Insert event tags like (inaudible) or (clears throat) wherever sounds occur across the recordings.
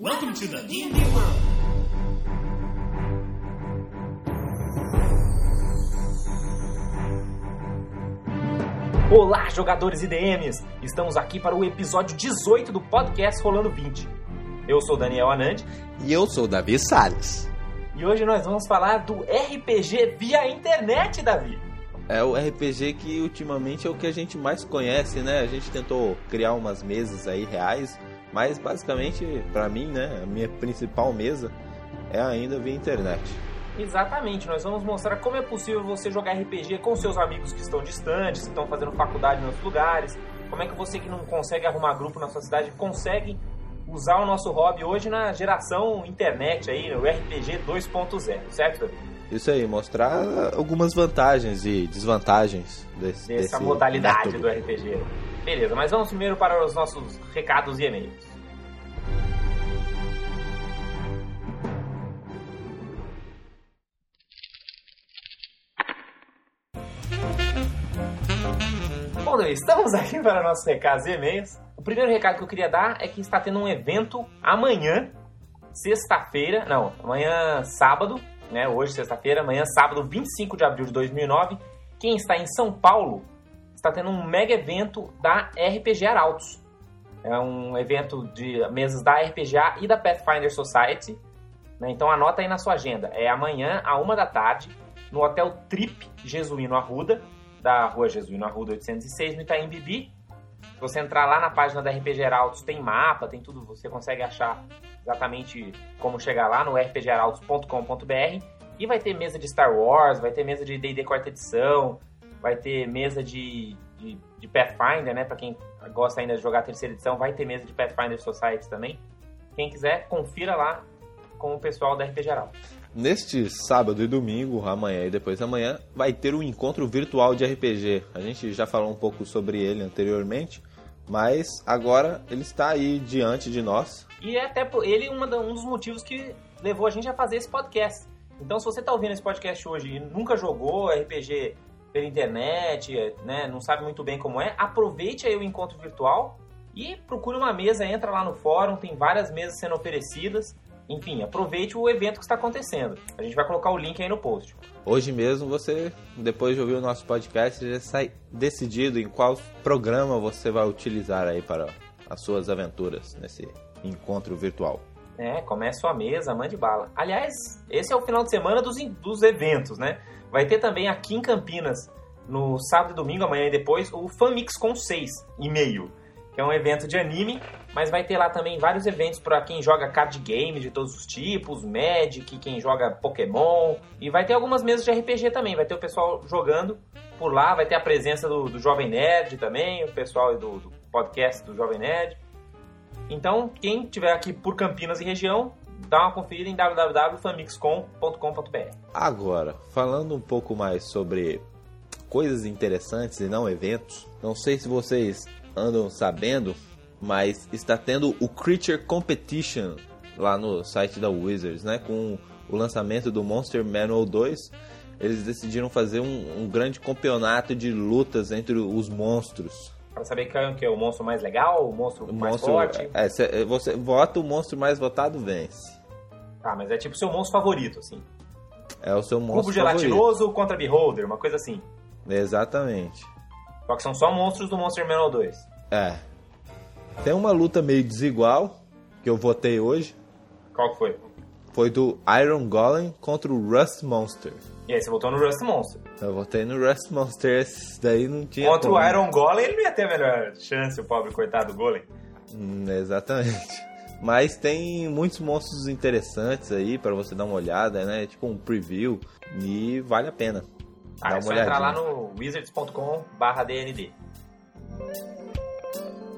Welcome to the D&D world. Olá, jogadores e DMs! Estamos aqui para o episódio 18 do podcast Rolando 20. Eu sou Daniel Anand E eu sou o Davi Salles. e hoje nós vamos falar do RPG via internet, Davi. É o RPG que ultimamente é o que a gente mais conhece, né? A gente tentou criar umas mesas aí reais, mas basicamente, pra mim, né, a minha principal mesa é ainda via internet. Exatamente, nós vamos mostrar como é possível você jogar RPG com seus amigos que estão distantes, que estão fazendo faculdade em outros lugares. Como é que você que não consegue arrumar grupo na sua cidade consegue usar o nosso hobby hoje na geração internet aí, no RPG 2.0, certo? Isso aí, mostrar algumas vantagens e desvantagens desse, Dessa desse modalidade método. do RPG. Beleza, mas vamos primeiro para os nossos recados e e-mails. Bom, estamos aqui para nossos recados e e-mails. O primeiro recado que eu queria dar é que está tendo um evento amanhã, sexta-feira, não, amanhã sábado, né? Hoje, sexta-feira, amanhã sábado, 25 de abril de 2009. Quem está em São Paulo está tendo um mega evento da RPG Arautos. É um evento de mesas da RPGA e da Pathfinder Society. né? Então anota aí na sua agenda. É amanhã, a uma da tarde, no Hotel Trip Jesuíno Arruda, da rua Jesuíno Arruda 806, no Itaim Bibi. Se você entrar lá na página da RPG Arautos, tem mapa, tem tudo, você consegue achar exatamente como chegar lá no rpgarautos.com.br. E vai ter mesa de Star Wars, vai ter mesa de D&D quarta edição, vai ter mesa de, de, de Pathfinder, né? Pra quem gosta ainda de jogar terceira edição, vai ter mesa de Pathfinder Society também. Quem quiser, confira lá com o pessoal da RPG Arautos. Neste sábado e domingo, amanhã e depois da manhã, vai ter um encontro virtual de RPG. A gente já falou um pouco sobre ele anteriormente, mas agora ele está aí diante de nós. E é até ele um dos motivos que levou a gente a fazer esse podcast. Então, se você está ouvindo esse podcast hoje e nunca jogou RPG pela internet, né, não sabe muito bem como é, aproveite aí o encontro virtual e procure uma mesa, entra lá no fórum, tem várias mesas sendo oferecidas. Enfim, aproveite o evento que está acontecendo. A gente vai colocar o link aí no post. Hoje mesmo você, depois de ouvir o nosso podcast, já sai decidido em qual programa você vai utilizar aí para as suas aventuras nesse encontro virtual. É, comece sua mesa, mande bala. Aliás, esse é o final de semana dos, dos eventos, né? Vai ter também aqui em Campinas, no sábado e domingo, amanhã e depois, o FanMix com 6 e meio, que é um evento de anime, mas vai ter lá também vários eventos para quem joga card game de todos os tipos, Magic, quem joga Pokémon, e vai ter algumas mesas de RPG também, vai ter o pessoal jogando por lá, vai ter a presença do, do Jovem Nerd também, o pessoal do, do podcast do Jovem Nerd. Então, quem estiver aqui por Campinas e região, dá uma conferida em www.famixcom.com.br. Agora, falando um pouco mais sobre coisas interessantes e não eventos, não sei se vocês andam sabendo, mas está tendo o Creature Competition lá no site da Wizards, né? Com o lançamento do Monster Manual 2, eles decidiram fazer um, um grande campeonato de lutas entre os monstros. Para saber quem que é o monstro mais legal, o monstro O mais monstro, forte. é, cê- você vota o monstro mais votado vence. Tá, mas é tipo seu monstro favorito, assim. É o seu Cubo monstro favorito. gelatinoso contra Beholder, uma coisa assim. Exatamente. Só que são só monstros do Monster Manual 2. É. Tem uma luta meio desigual que eu votei hoje. Qual que foi? Foi do Iron Golem contra o Rust Monster. E aí, você votou no Rust Monster. Eu votei no Rust Monster, esse daí não tinha. Contra o como. Iron Golem, ele não ia ter a melhor chance, o pobre coitado do Golem. Hum, exatamente. (laughs) Mas tem muitos monstros interessantes aí pra você dar uma olhada, né? Tipo um preview. E vale a pena. Ah, Dá é só entrar lá olhadinha. no wizards.com/dnd.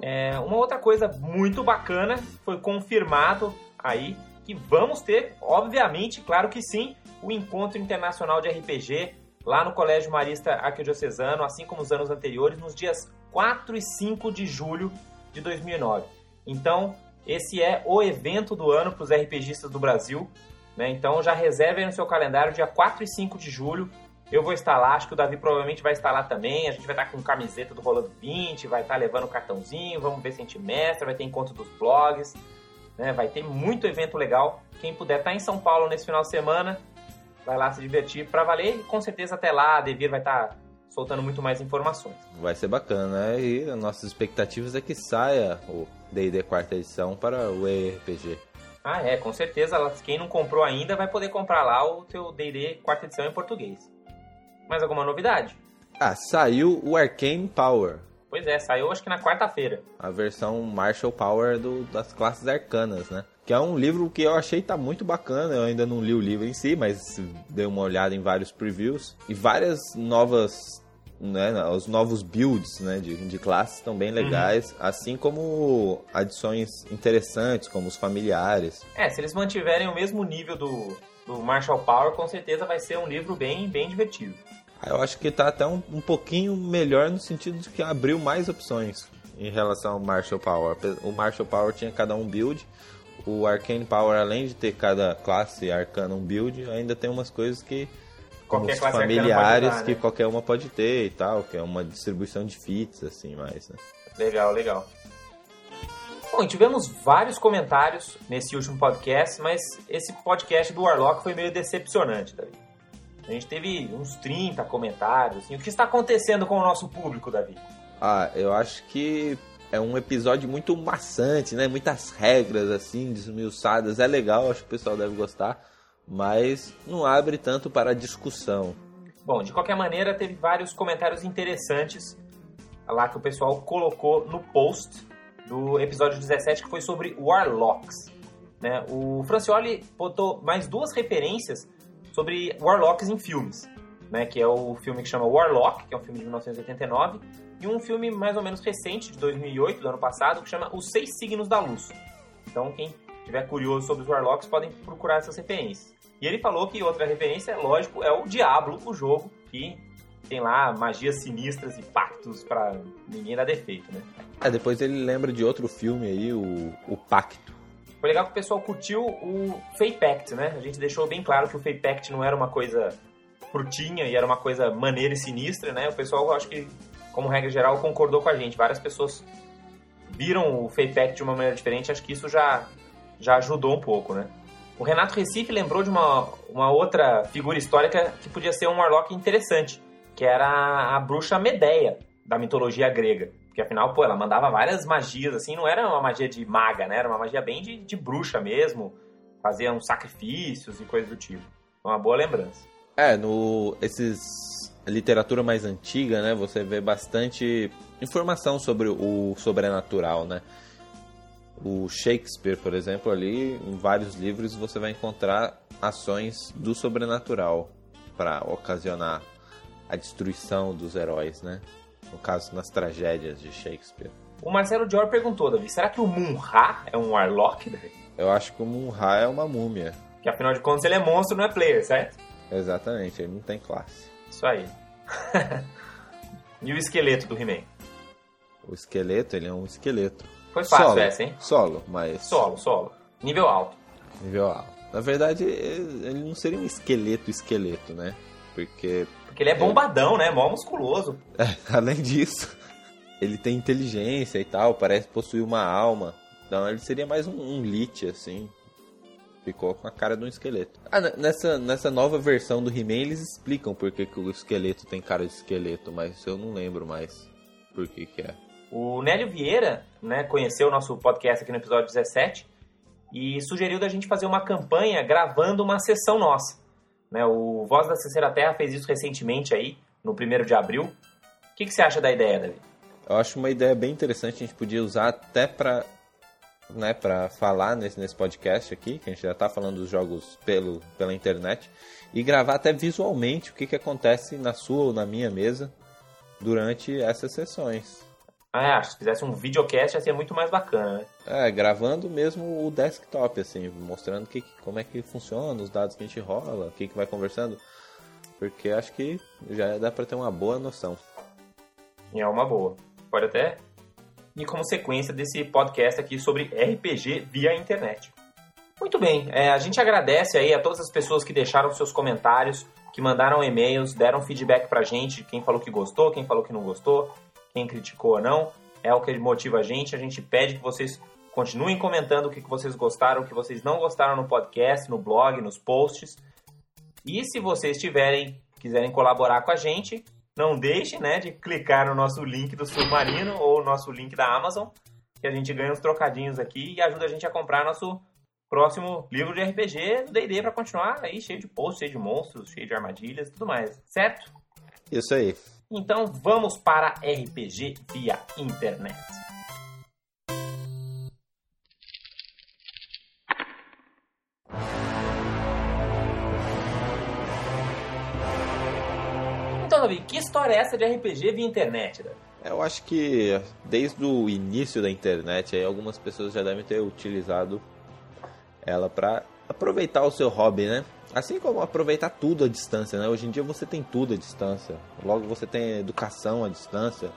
É, uma outra coisa muito bacana foi confirmado aí que vamos ter, obviamente, claro que sim, o encontro internacional de RPG lá no Colégio Marista Arquidiocesano, assim como os anos anteriores, nos dias 4 e 5 de julho de 2009. Então, esse é o evento do ano para os RPGistas do Brasil. Né? Então, já reserve no seu calendário, dia 4 e 5 de julho. Eu vou estar lá, acho que o Davi provavelmente vai estar lá também. A gente vai estar com camiseta do Rolando 20, vai estar levando o cartãozinho, vamos ver se a gente mestra, vai ter encontro dos blogs. né? Vai ter muito evento legal. Quem puder estar em São Paulo nesse final de semana, vai lá se divertir para valer. E com certeza até lá a Devir vai estar soltando muito mais informações. Vai ser bacana, né? E as nossas expectativas é que saia o D&D quarta edição para o ERPG. Ah, é, com certeza. Quem não comprou ainda vai poder comprar lá o teu D&D quarta edição em português. Mais alguma novidade? Ah, saiu o Arcane Power. Pois é, saiu acho que na quarta-feira. A versão Marshall Power do, das classes arcanas, né? Que é um livro que eu achei tá muito bacana. Eu ainda não li o livro em si, mas dei uma olhada em vários previews. E várias novas né, os novos builds né, de, de classes estão bem legais, uhum. assim como adições interessantes, como os familiares. É, se eles mantiverem o mesmo nível do, do Marshall Power, com certeza vai ser um livro bem, bem divertido. Ah, eu acho que está até um, um pouquinho melhor no sentido de que abriu mais opções em relação ao Marshall Power. O Marshall Power tinha cada um build, o Arcane Power, além de ter cada classe arcana um build, ainda tem umas coisas que qualquer classe familiares usar, né? que qualquer uma pode ter e tal, que é uma distribuição de fits, assim, mais, né? Legal, legal. Bom, tivemos vários comentários nesse último podcast, mas esse podcast do Warlock foi meio decepcionante, Davi. A gente teve uns 30 comentários. Assim. O que está acontecendo com o nosso público, Davi? Ah, eu acho que é um episódio muito maçante, né? Muitas regras, assim, desmiuçadas. É legal, acho que o pessoal deve gostar mas não abre tanto para discussão. Bom, de qualquer maneira, teve vários comentários interessantes lá que o pessoal colocou no post do episódio 17, que foi sobre Warlocks. Né? O Francioli botou mais duas referências sobre Warlocks em filmes, né? que é o filme que chama Warlock, que é um filme de 1989, e um filme mais ou menos recente, de 2008, do ano passado, que chama Os Seis Signos da Luz. Então, quem tiver curioso sobre os Warlocks, podem procurar essas referências. E ele falou que outra referência, lógico, é o Diablo, o jogo, que tem lá magias sinistras e pactos para ninguém dar defeito, né? É, depois ele lembra de outro filme aí, o, o Pacto. Foi legal que o pessoal curtiu o Fey Pact, né? A gente deixou bem claro que o Fey Pact não era uma coisa curtinha e era uma coisa maneira e sinistra, né? O pessoal, acho que, como regra geral, concordou com a gente. Várias pessoas viram o Fey Pact de uma maneira diferente, acho que isso já, já ajudou um pouco, né? O Renato Recife lembrou de uma, uma outra figura histórica que podia ser um Warlock interessante, que era a bruxa Medeia, da mitologia grega. Porque afinal, pô, ela mandava várias magias, assim, não era uma magia de maga, né? Era uma magia bem de, de bruxa mesmo. Fazia uns sacrifícios e coisas do tipo. Uma boa lembrança. É, no esses literatura mais antiga, né, você vê bastante informação sobre o sobrenatural, né? o Shakespeare, por exemplo, ali em vários livros você vai encontrar ações do sobrenatural para ocasionar a destruição dos heróis, né? No caso, nas tragédias de Shakespeare. O Marcelo Dior perguntou, Davi, será que o Munra é um Warlock, Davi? Eu acho que o Munra é uma múmia. Que afinal de contas ele é monstro, não é player, certo? Exatamente, ele não tem classe. Isso aí. (laughs) e o esqueleto do He-Man? O esqueleto, ele é um esqueleto. Foi fácil solo, essa, hein? Solo, mas. Solo, solo. Nível alto. Nível alto. Na verdade, ele não seria um esqueleto esqueleto, né? Porque. Porque ele é bombadão, né? Mó musculoso. É, (laughs) além disso, ele tem inteligência e tal, parece possuir uma alma. Então ele seria mais um, um lit, assim. Ficou com a cara de um esqueleto. Ah, nessa, nessa nova versão do He-Man eles explicam por que, que o esqueleto tem cara de esqueleto, mas eu não lembro mais por que, que é. O Nélio Vieira né, conheceu o nosso podcast aqui no episódio 17 e sugeriu da gente fazer uma campanha gravando uma sessão nossa. Né, o Voz da Terceira Terra fez isso recentemente aí, no 1 de abril. O que, que você acha da ideia, David? Eu acho uma ideia bem interessante, a gente podia usar até para né, para falar nesse, nesse podcast aqui, que a gente já está falando dos jogos pelo, pela internet, e gravar até visualmente o que, que acontece na sua ou na minha mesa durante essas sessões. Ah, acho que se fizesse um videocast ia ser muito mais bacana, né? É, gravando mesmo o desktop, assim, mostrando que, como é que funciona, os dados que a gente rola, o que, que vai conversando. Porque acho que já dá pra ter uma boa noção. É uma boa. Pode até ir como sequência desse podcast aqui sobre RPG via internet. Muito bem, é, a gente agradece aí a todas as pessoas que deixaram seus comentários, que mandaram e-mails, deram feedback pra gente, quem falou que gostou, quem falou que não gostou quem criticou ou não, é o que motiva a gente. A gente pede que vocês Continuem comentando o que vocês gostaram, o que vocês não gostaram no podcast, no blog, nos posts. E se vocês tiverem, quiserem colaborar com a gente, não deixe né, de clicar no nosso link do Submarino ou nosso link da Amazon, que a gente ganha uns trocadinhos aqui e ajuda a gente a comprar nosso próximo livro de RPG do D&D para continuar aí cheio de posts, cheio de monstros, cheio de armadilhas e tudo mais, certo? Isso aí. Então vamos para RPG via internet. Então, Davi, que história é essa de RPG via internet? Eu acho que desde o início da internet, aí, algumas pessoas já devem ter utilizado ela para aproveitar o seu hobby, né? Assim como aproveitar tudo à distância, né? Hoje em dia você tem tudo à distância. Logo você tem educação à distância,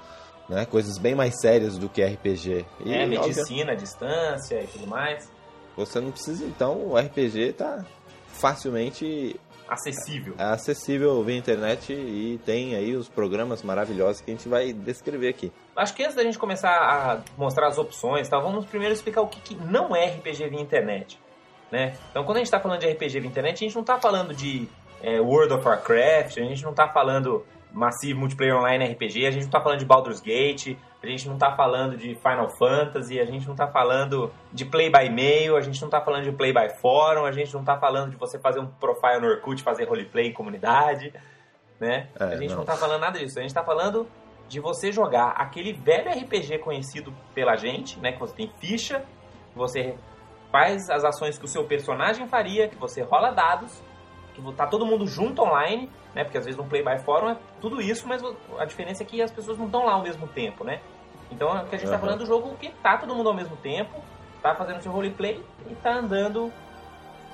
né? Coisas bem mais sérias do que RPG. E, é, medicina à distância e tudo mais. Você não precisa, então, o RPG tá facilmente acessível. É acessível via internet e tem aí os programas maravilhosos que a gente vai descrever aqui. Acho que antes da gente começar a mostrar as opções, tá, vamos primeiro explicar o que, que não é RPG via internet. Né? Então, quando a gente está falando de RPG via internet, a gente não está falando de é, World of Warcraft, a gente não está falando Massive Multiplayer Online RPG, a gente não está falando de Baldur's Gate, a gente não está falando de Final Fantasy, a gente não está falando de Play by Mail, a gente não está falando de Play by Forum, a gente não está falando de você fazer um profile no Orkut, fazer roleplay em comunidade, né? É, a gente não está falando nada disso, a gente está falando de você jogar aquele velho RPG conhecido pela gente, né? Que você tem ficha, que você faz as ações que o seu personagem faria, que você rola dados, que tá todo mundo junto online, né? Porque às vezes no Play by Forum é tudo isso, mas a diferença é que as pessoas não estão lá ao mesmo tempo, né? Então o que a gente uhum. tá falando do jogo que tá todo mundo ao mesmo tempo, tá fazendo seu roleplay e tá andando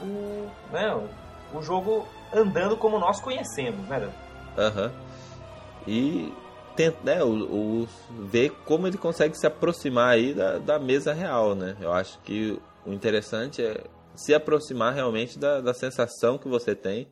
o, né, o jogo andando como nós conhecemos, né? Aham. Uhum. E tenta, né, o, o, ver como ele consegue se aproximar aí da, da mesa real, né? Eu acho que o interessante é se aproximar realmente da, da sensação que você tem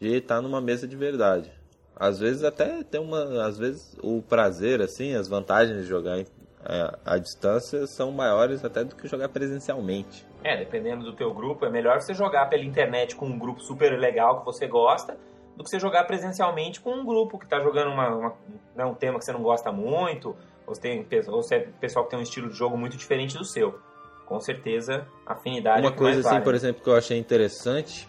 de estar numa mesa de verdade. Às vezes até tem uma, às vezes o prazer assim, as vantagens de jogar à, à distância são maiores até do que jogar presencialmente. É, dependendo do teu grupo, é melhor você jogar pela internet com um grupo super legal que você gosta do que você jogar presencialmente com um grupo que está jogando uma, uma, né, um tema que você não gosta muito, ou, tem, ou você é pessoal que tem um estilo de jogo muito diferente do seu com certeza, afinidade Uma coisa assim, vale. por exemplo, que eu achei interessante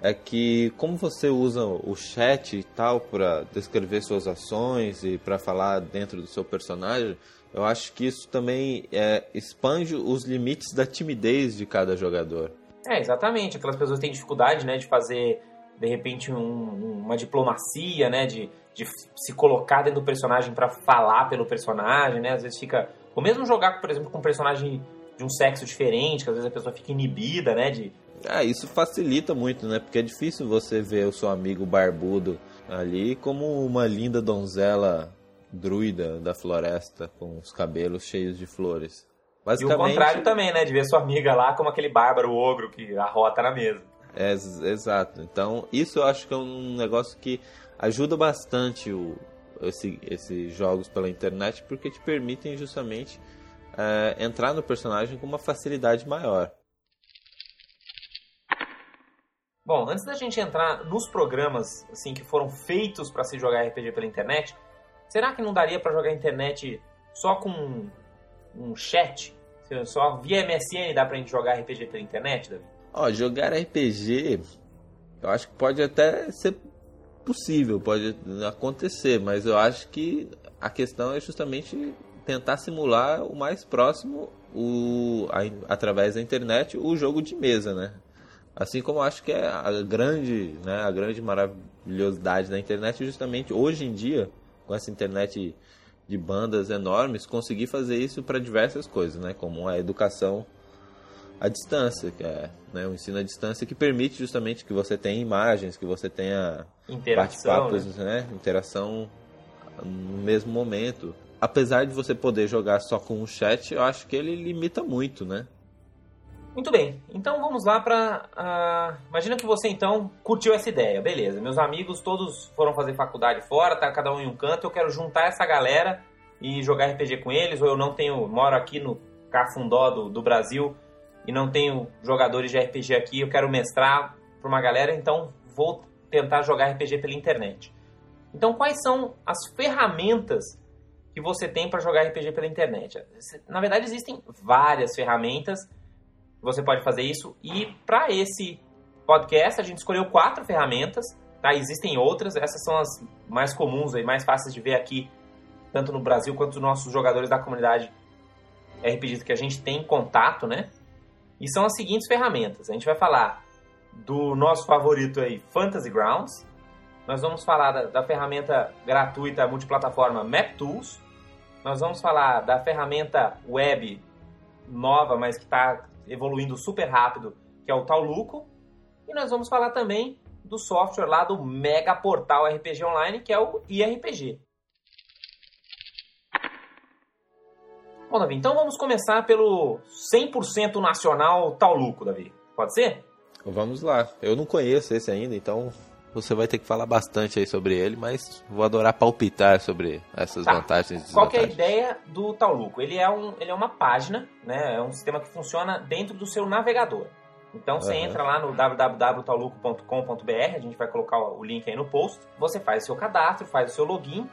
é que como você usa o chat e tal para descrever suas ações e para falar dentro do seu personagem, eu acho que isso também é, expande os limites da timidez de cada jogador. É, exatamente. Aquelas pessoas têm dificuldade, né, de fazer de repente um, uma diplomacia, né, de, de se colocar dentro do personagem para falar pelo personagem, né? Às vezes fica, ou mesmo jogar, por exemplo, com um personagem de um sexo diferente, que às vezes a pessoa fica inibida, né? De... Ah, isso facilita muito, né? Porque é difícil você ver o seu amigo barbudo ali como uma linda donzela druida da floresta com os cabelos cheios de flores. E o contrário também, né? De ver sua amiga lá como aquele bárbaro ogro que arrota na mesa. É, exato. Então, isso eu acho que é um negócio que ajuda bastante o, esse, esses jogos pela internet, porque te permitem justamente é, entrar no personagem com uma facilidade maior. Bom, antes da gente entrar nos programas assim que foram feitos para se jogar RPG pela internet, será que não daria para jogar internet só com um, chat? Só via MSN dá pra gente jogar RPG pela internet, Davi? Ó, jogar RPG, eu acho que pode até ser possível, pode acontecer, mas eu acho que a questão é justamente tentar simular o mais próximo, o, a, através da internet, o jogo de mesa, né? Assim como acho que é a grande, né, a grande maravilhosidade da internet, justamente hoje em dia, com essa internet de bandas enormes, conseguir fazer isso para diversas coisas, né? Como a educação à distância, que é né, o ensino à distância que permite justamente que você tenha imagens, que você tenha bate-papos, né? né? Interação no mesmo momento apesar de você poder jogar só com o chat, eu acho que ele limita muito, né? Muito bem, então vamos lá para. Uh, ah, imagina que você então curtiu essa ideia, beleza. Meus amigos todos foram fazer faculdade fora, tá cada um em um canto. Eu quero juntar essa galera e jogar RPG com eles, ou eu não tenho. moro aqui no, cafundó do, do Brasil e não tenho jogadores de RPG aqui, eu quero mestrar para uma galera, então vou tentar jogar RPG pela internet. Então, quais são as ferramentas que você tem para jogar RPG pela internet? Na verdade, existem várias ferramentas você pode fazer isso. E para esse podcast, a gente escolheu quatro ferramentas. Tá? Existem outras, essas são as mais comuns e mais fáceis de ver aqui, tanto no Brasil quanto os nossos jogadores da comunidade RPG que a gente tem contato, né? E são as seguintes ferramentas. A gente vai falar do nosso favorito aí, Fantasy Grounds. Nós vamos falar da, da ferramenta gratuita multiplataforma MapTools. Nós vamos falar da ferramenta web nova, mas que está evoluindo super rápido, que é o Tauluco. E nós vamos falar também do software lá do mega portal RPG Online, que é o IRPG. Bom, Davi, então vamos começar pelo 100% nacional Tauluco, Davi. Pode ser? Vamos lá. Eu não conheço esse ainda, então você vai ter que falar bastante aí sobre ele, mas vou adorar palpitar sobre essas tá. vantagens e Qual é a ideia do Tauluco? Ele é, um, ele é uma página, né? É um sistema que funciona dentro do seu navegador. Então você uhum. entra lá no www.tauluco.com.br, a gente vai colocar o link aí no post. Você faz o seu cadastro, faz o seu login.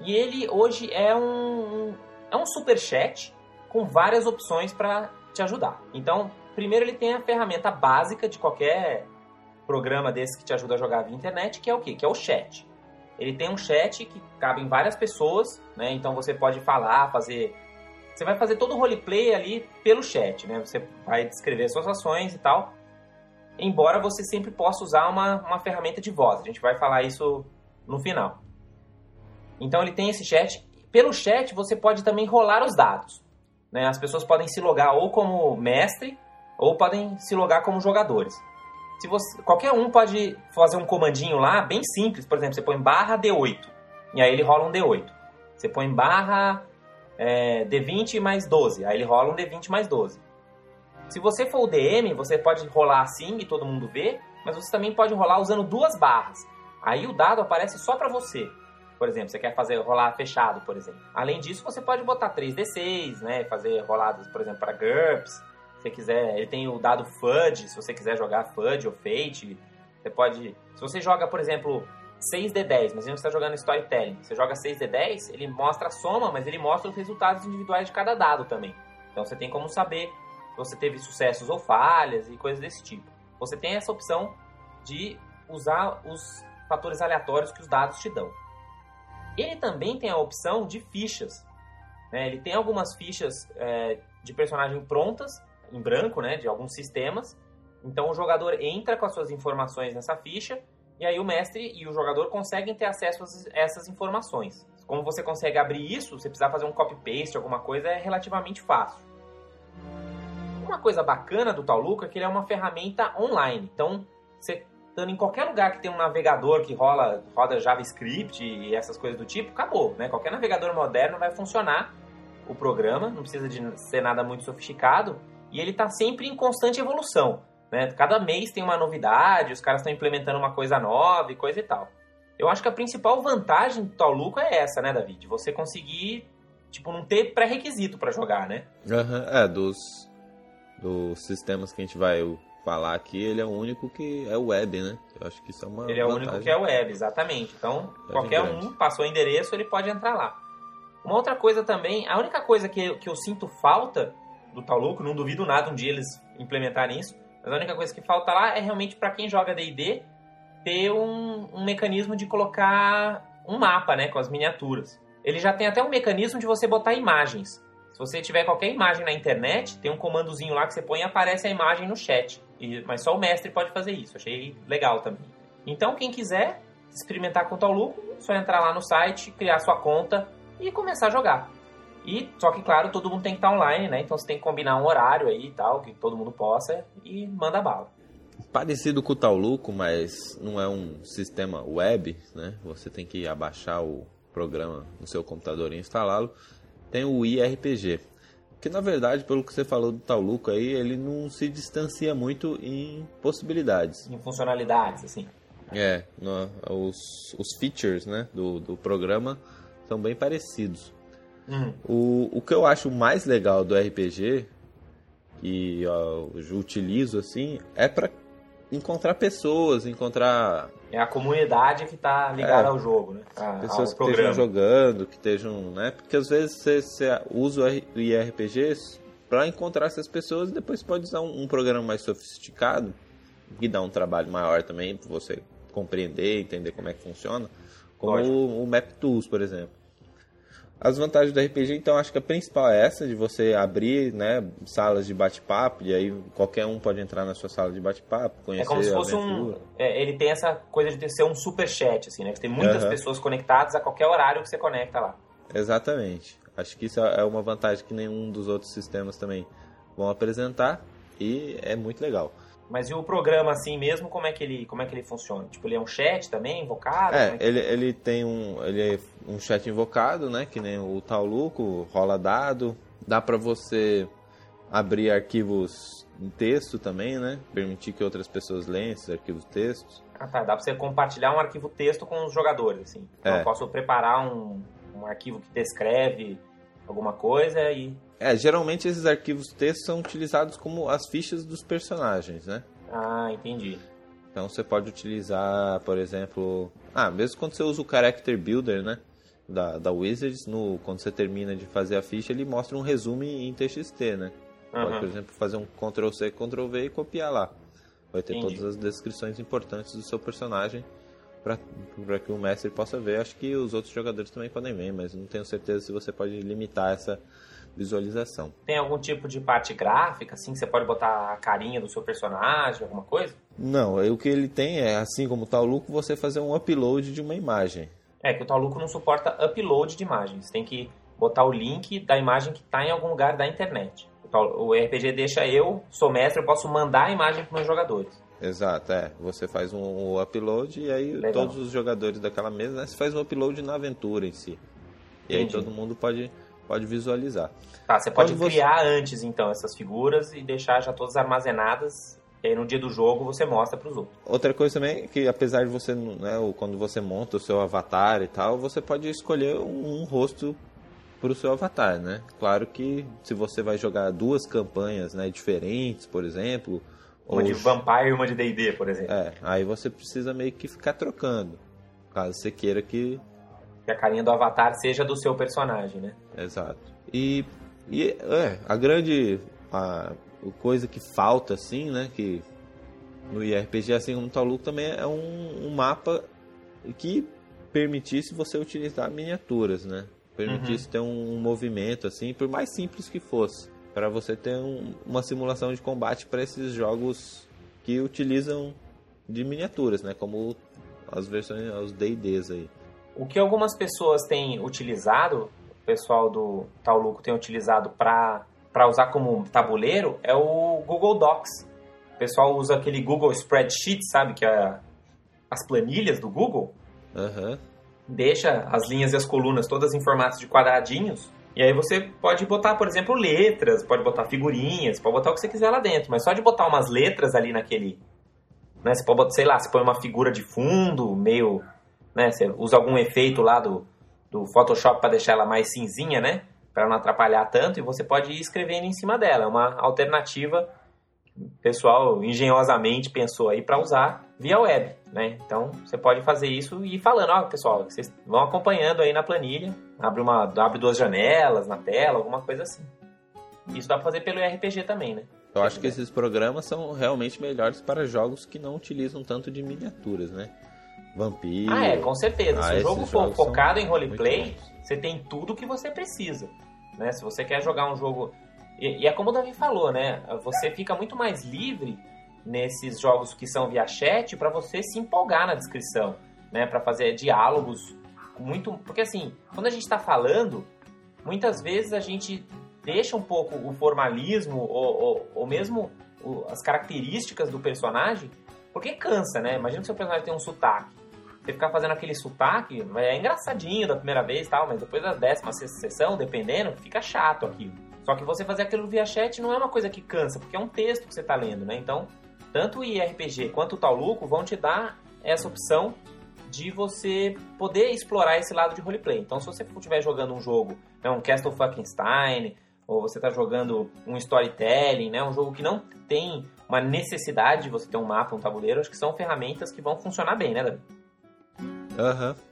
E ele hoje é um, é um super chat com várias opções para te ajudar. Então, primeiro ele tem a ferramenta básica de qualquer programa desse que te ajuda a jogar via internet, que é o quê? Que é o chat. Ele tem um chat que cabe em várias pessoas, né? Então você pode falar, fazer. Você vai fazer todo o roleplay ali pelo chat, né? Você vai descrever suas ações e tal. Embora você sempre possa usar uma, uma ferramenta de voz. A gente vai falar isso no final. Então ele tem esse chat. Pelo chat você pode também rolar os dados. Né? As pessoas podem se logar ou como mestre ou podem se logar como jogadores se você, qualquer um pode fazer um comandinho lá bem simples, por exemplo, você põe barra D8 e aí ele rola um D8. Você põe barra é, D20 mais 12, aí ele rola um D20 mais 12. Se você for o DM, você pode rolar assim e todo mundo vê, mas você também pode rolar usando duas barras. Aí o dado aparece só para você. Por exemplo, você quer fazer rolar fechado, por exemplo. Além disso, você pode botar 3d6, né, fazer roladas, por exemplo, para GURPS você quiser, ele tem o dado FUD, se você quiser jogar FUD ou Fate, você pode, se você joga, por exemplo, 6D10, mas você está jogando Storytelling, você joga 6D10, ele mostra a soma, mas ele mostra os resultados individuais de cada dado também. Então você tem como saber se você teve sucessos ou falhas e coisas desse tipo. Você tem essa opção de usar os fatores aleatórios que os dados te dão. Ele também tem a opção de fichas. Né? Ele tem algumas fichas é, de personagem prontas em branco, né, de alguns sistemas. Então o jogador entra com as suas informações nessa ficha e aí o mestre e o jogador conseguem ter acesso a essas informações. Como você consegue abrir isso, você precisar fazer um copy-paste, alguma coisa, é relativamente fácil. Uma coisa bacana do Tauluco é que ele é uma ferramenta online. Então, você estando em qualquer lugar que tem um navegador que rola, roda JavaScript e essas coisas do tipo, acabou, né? Qualquer navegador moderno vai funcionar o programa, não precisa de ser nada muito sofisticado e ele está sempre em constante evolução. Né? Cada mês tem uma novidade, os caras estão implementando uma coisa nova e coisa e tal. Eu acho que a principal vantagem do Tauluco é essa, né, David? Você conseguir, tipo, não ter pré-requisito para jogar, né? Uhum, é, dos, dos sistemas que a gente vai falar aqui, ele é o único que é web, né? Eu acho que isso é uma Ele é o único que é web, exatamente. Então, é qualquer um passou o endereço, ele pode entrar lá. Uma outra coisa também, a única coisa que, que eu sinto falta do Tauluco, não duvido nada um dia eles implementarem isso. Mas a única coisa que falta lá é realmente para quem joga D&D ter um, um, mecanismo de colocar um mapa, né, com as miniaturas. Ele já tem até um mecanismo de você botar imagens. Se você tiver qualquer imagem na internet, tem um comandozinho lá que você põe e aparece a imagem no chat. E, mas só o mestre pode fazer isso. Achei legal também. Então, quem quiser experimentar com o Tauluco, é só entrar lá no site, criar sua conta e começar a jogar. E, só que, claro, todo mundo tem que estar online, né? Então você tem que combinar um horário aí e tal, que todo mundo possa, e manda bala. Parecido com o Tauluco, mas não é um sistema web, né? Você tem que abaixar o programa no seu computador e instalá-lo. Tem o IRPG, que na verdade, pelo que você falou do Tauluco aí, ele não se distancia muito em possibilidades. Em funcionalidades, assim. É, no, os, os features né, do, do programa são bem parecidos. Hum. O, o que eu acho mais legal do RPG, que eu utilizo assim, é para encontrar pessoas, encontrar É a comunidade que tá ligada É. ao jogo, né? A- pessoas que estejam programa. jogando, que estejam, né? Porque às vezes você, você usa o IRPGs para encontrar essas pessoas e depois pode usar um, um programa mais sofisticado que dá um trabalho maior também para você compreender, entender como é que funciona, como Lógico. o, o Map Tools, por exemplo. As vantagens do RPG, então, acho que a principal é essa, de você abrir, né, salas de bate-papo, e aí qualquer um pode entrar na sua sala de bate-papo, É conhecer como se fosse um. é, ele tem essa coisa de ser um super chat, assim, né? Que tem muitas Aham. pessoas conectadas a qualquer horário que você conecta lá. Exatamente. Acho que isso é uma vantagem que nenhum dos outros sistemas também vão apresentar e é muito legal. Mas e o programa assim mesmo, como é que ele, como é que ele funciona? Tipo, ele é um chat também, invocado? É, é que- ele, ele tem um, ele é um chat invocado, né? Que nem o Tauluco, rola dado. Dá pra você abrir arquivos em texto também, né? Permitir que outras pessoas leiam esses arquivos textos. Ah, tá. Dá pra você compartilhar um arquivo texto com os jogadores, assim. Então, É. eu posso preparar um, um arquivo que descreve alguma coisa e... É, geralmente esses arquivos texto são utilizados como as fichas dos personagens, né? Ah, entendi. Então você pode utilizar, por exemplo, ah, mesmo quando você usa o Character Builder, né, da, da Wizards, no, quando você termina de fazer a ficha, ele mostra um resumo em TXT, né? Pode, Aham. por exemplo, fazer um Ctrl C, Ctrl V e copiar lá. Vai ter Entendi. todas as descrições importantes do seu personagem para que o mestre possa ver. Acho que os outros jogadores também podem ver, mas não tenho certeza se você pode limitar essa visualização. Tem algum tipo de parte gráfica, assim, que você pode botar a carinha do seu personagem, alguma coisa? Não, aí o que ele tem é, assim como tá o Luco, você fazer um upload de uma imagem. É que o Tauluco não suporta upload de imagens. Você tem que botar o link da imagem que está em algum lugar da internet. O RPG deixa eu, sou mestre, eu posso mandar a imagem para meus jogadores. Exato, é. Você faz um upload e aí Legal. todos os jogadores daquela mesa, né, você faz um upload na aventura em si. E aí Entendi. todo mundo pode, pode visualizar. Tá, você pode Quando você- criar antes, então, essas figuras e deixar já todas armazenadas. E aí no dia do jogo você mostra para os outros. Outra coisa também é que apesar de você, né, quando você monta o seu avatar e tal, você pode escolher um, um rosto para o seu avatar, né? Claro que se você vai jogar duas campanhas, né, diferentes, por exemplo, Uma de ou- Vampire e uma de D&D, por exemplo. é, aí você precisa meio que ficar trocando, caso você queira que Que a carinha do avatar seja do seu personagem, né? Exato. E, e é, a grande a, coisa que falta, assim, né, que no IRPG, assim como no Taluco, também é um, um mapa que permitisse você utilizar miniaturas, né? Permitisse ter um, um movimento, assim, por mais simples que fosse, para você ter um- uma simulação de combate para esses jogos que utilizam de miniaturas, né? Como as versões, os D&Ds aí. O que algumas pessoas têm utilizado, pessoal do Tauluco tem utilizado para usar como tabuleiro, é o Google Docs. O pessoal usa aquele Google Spreadsheet, sabe? Que é as planilhas do Google. Aham. Deixa as linhas e as colunas todas em formatos de quadradinhos. E aí você pode botar, por exemplo, letras, pode botar figurinhas, pode botar o que você quiser lá dentro. Mas só de botar umas letras ali naquele... Né, você pode botar, sei lá, você põe uma figura de fundo, meio... Né, você usa algum efeito lá do, do Photoshop para deixar ela mais cinzinha, né? Para não atrapalhar tanto. E você pode ir escrevendo em cima dela. É uma alternativa que o pessoal engenhosamente pensou aí para usar via web, né? Então você pode fazer isso e ir falando, ó, pessoal, vocês vão acompanhando aí na planilha, abre uma, abre duas janelas na tela, alguma coisa assim. Isso dá pra fazer pelo RPG também, né? Eu acho que esses programas são realmente melhores para jogos que não utilizam tanto de miniaturas, né? Vampiro. Ah, é, com certeza. Se Ah, o jogo for focado em roleplay, você tem tudo que você precisa. Né? Se você quer jogar um jogo. E, e é como o Davi falou, né? Você fica muito mais livre nesses jogos que são via chat para você se empolgar na descrição, né? Para fazer diálogos muito. Porque assim, quando a gente está falando, muitas vezes a gente deixa um pouco o formalismo ou, ou, ou mesmo o- as características do personagem, porque cansa, né? Imagina que seu personagem tem um sotaque. Você ficar fazendo aquele sotaque, é engraçadinho da primeira vez e tal, mas depois da décima sexta sessão, dependendo, fica chato aquilo. Só que você fazer aquilo via chat não é uma coisa que cansa, porque é um texto que você está lendo, né? Então, tanto o IRPG quanto o Tauluco vão te dar essa opção de você poder explorar esse lado de roleplay. Então, se você estiver jogando um jogo, né, um Castle Frankenstein, ou você está jogando um storytelling, né, um jogo que não tem uma necessidade de você ter um mapa, um tabuleiro, acho que são ferramentas que vão funcionar bem, né, Davi? Aham. Uhum.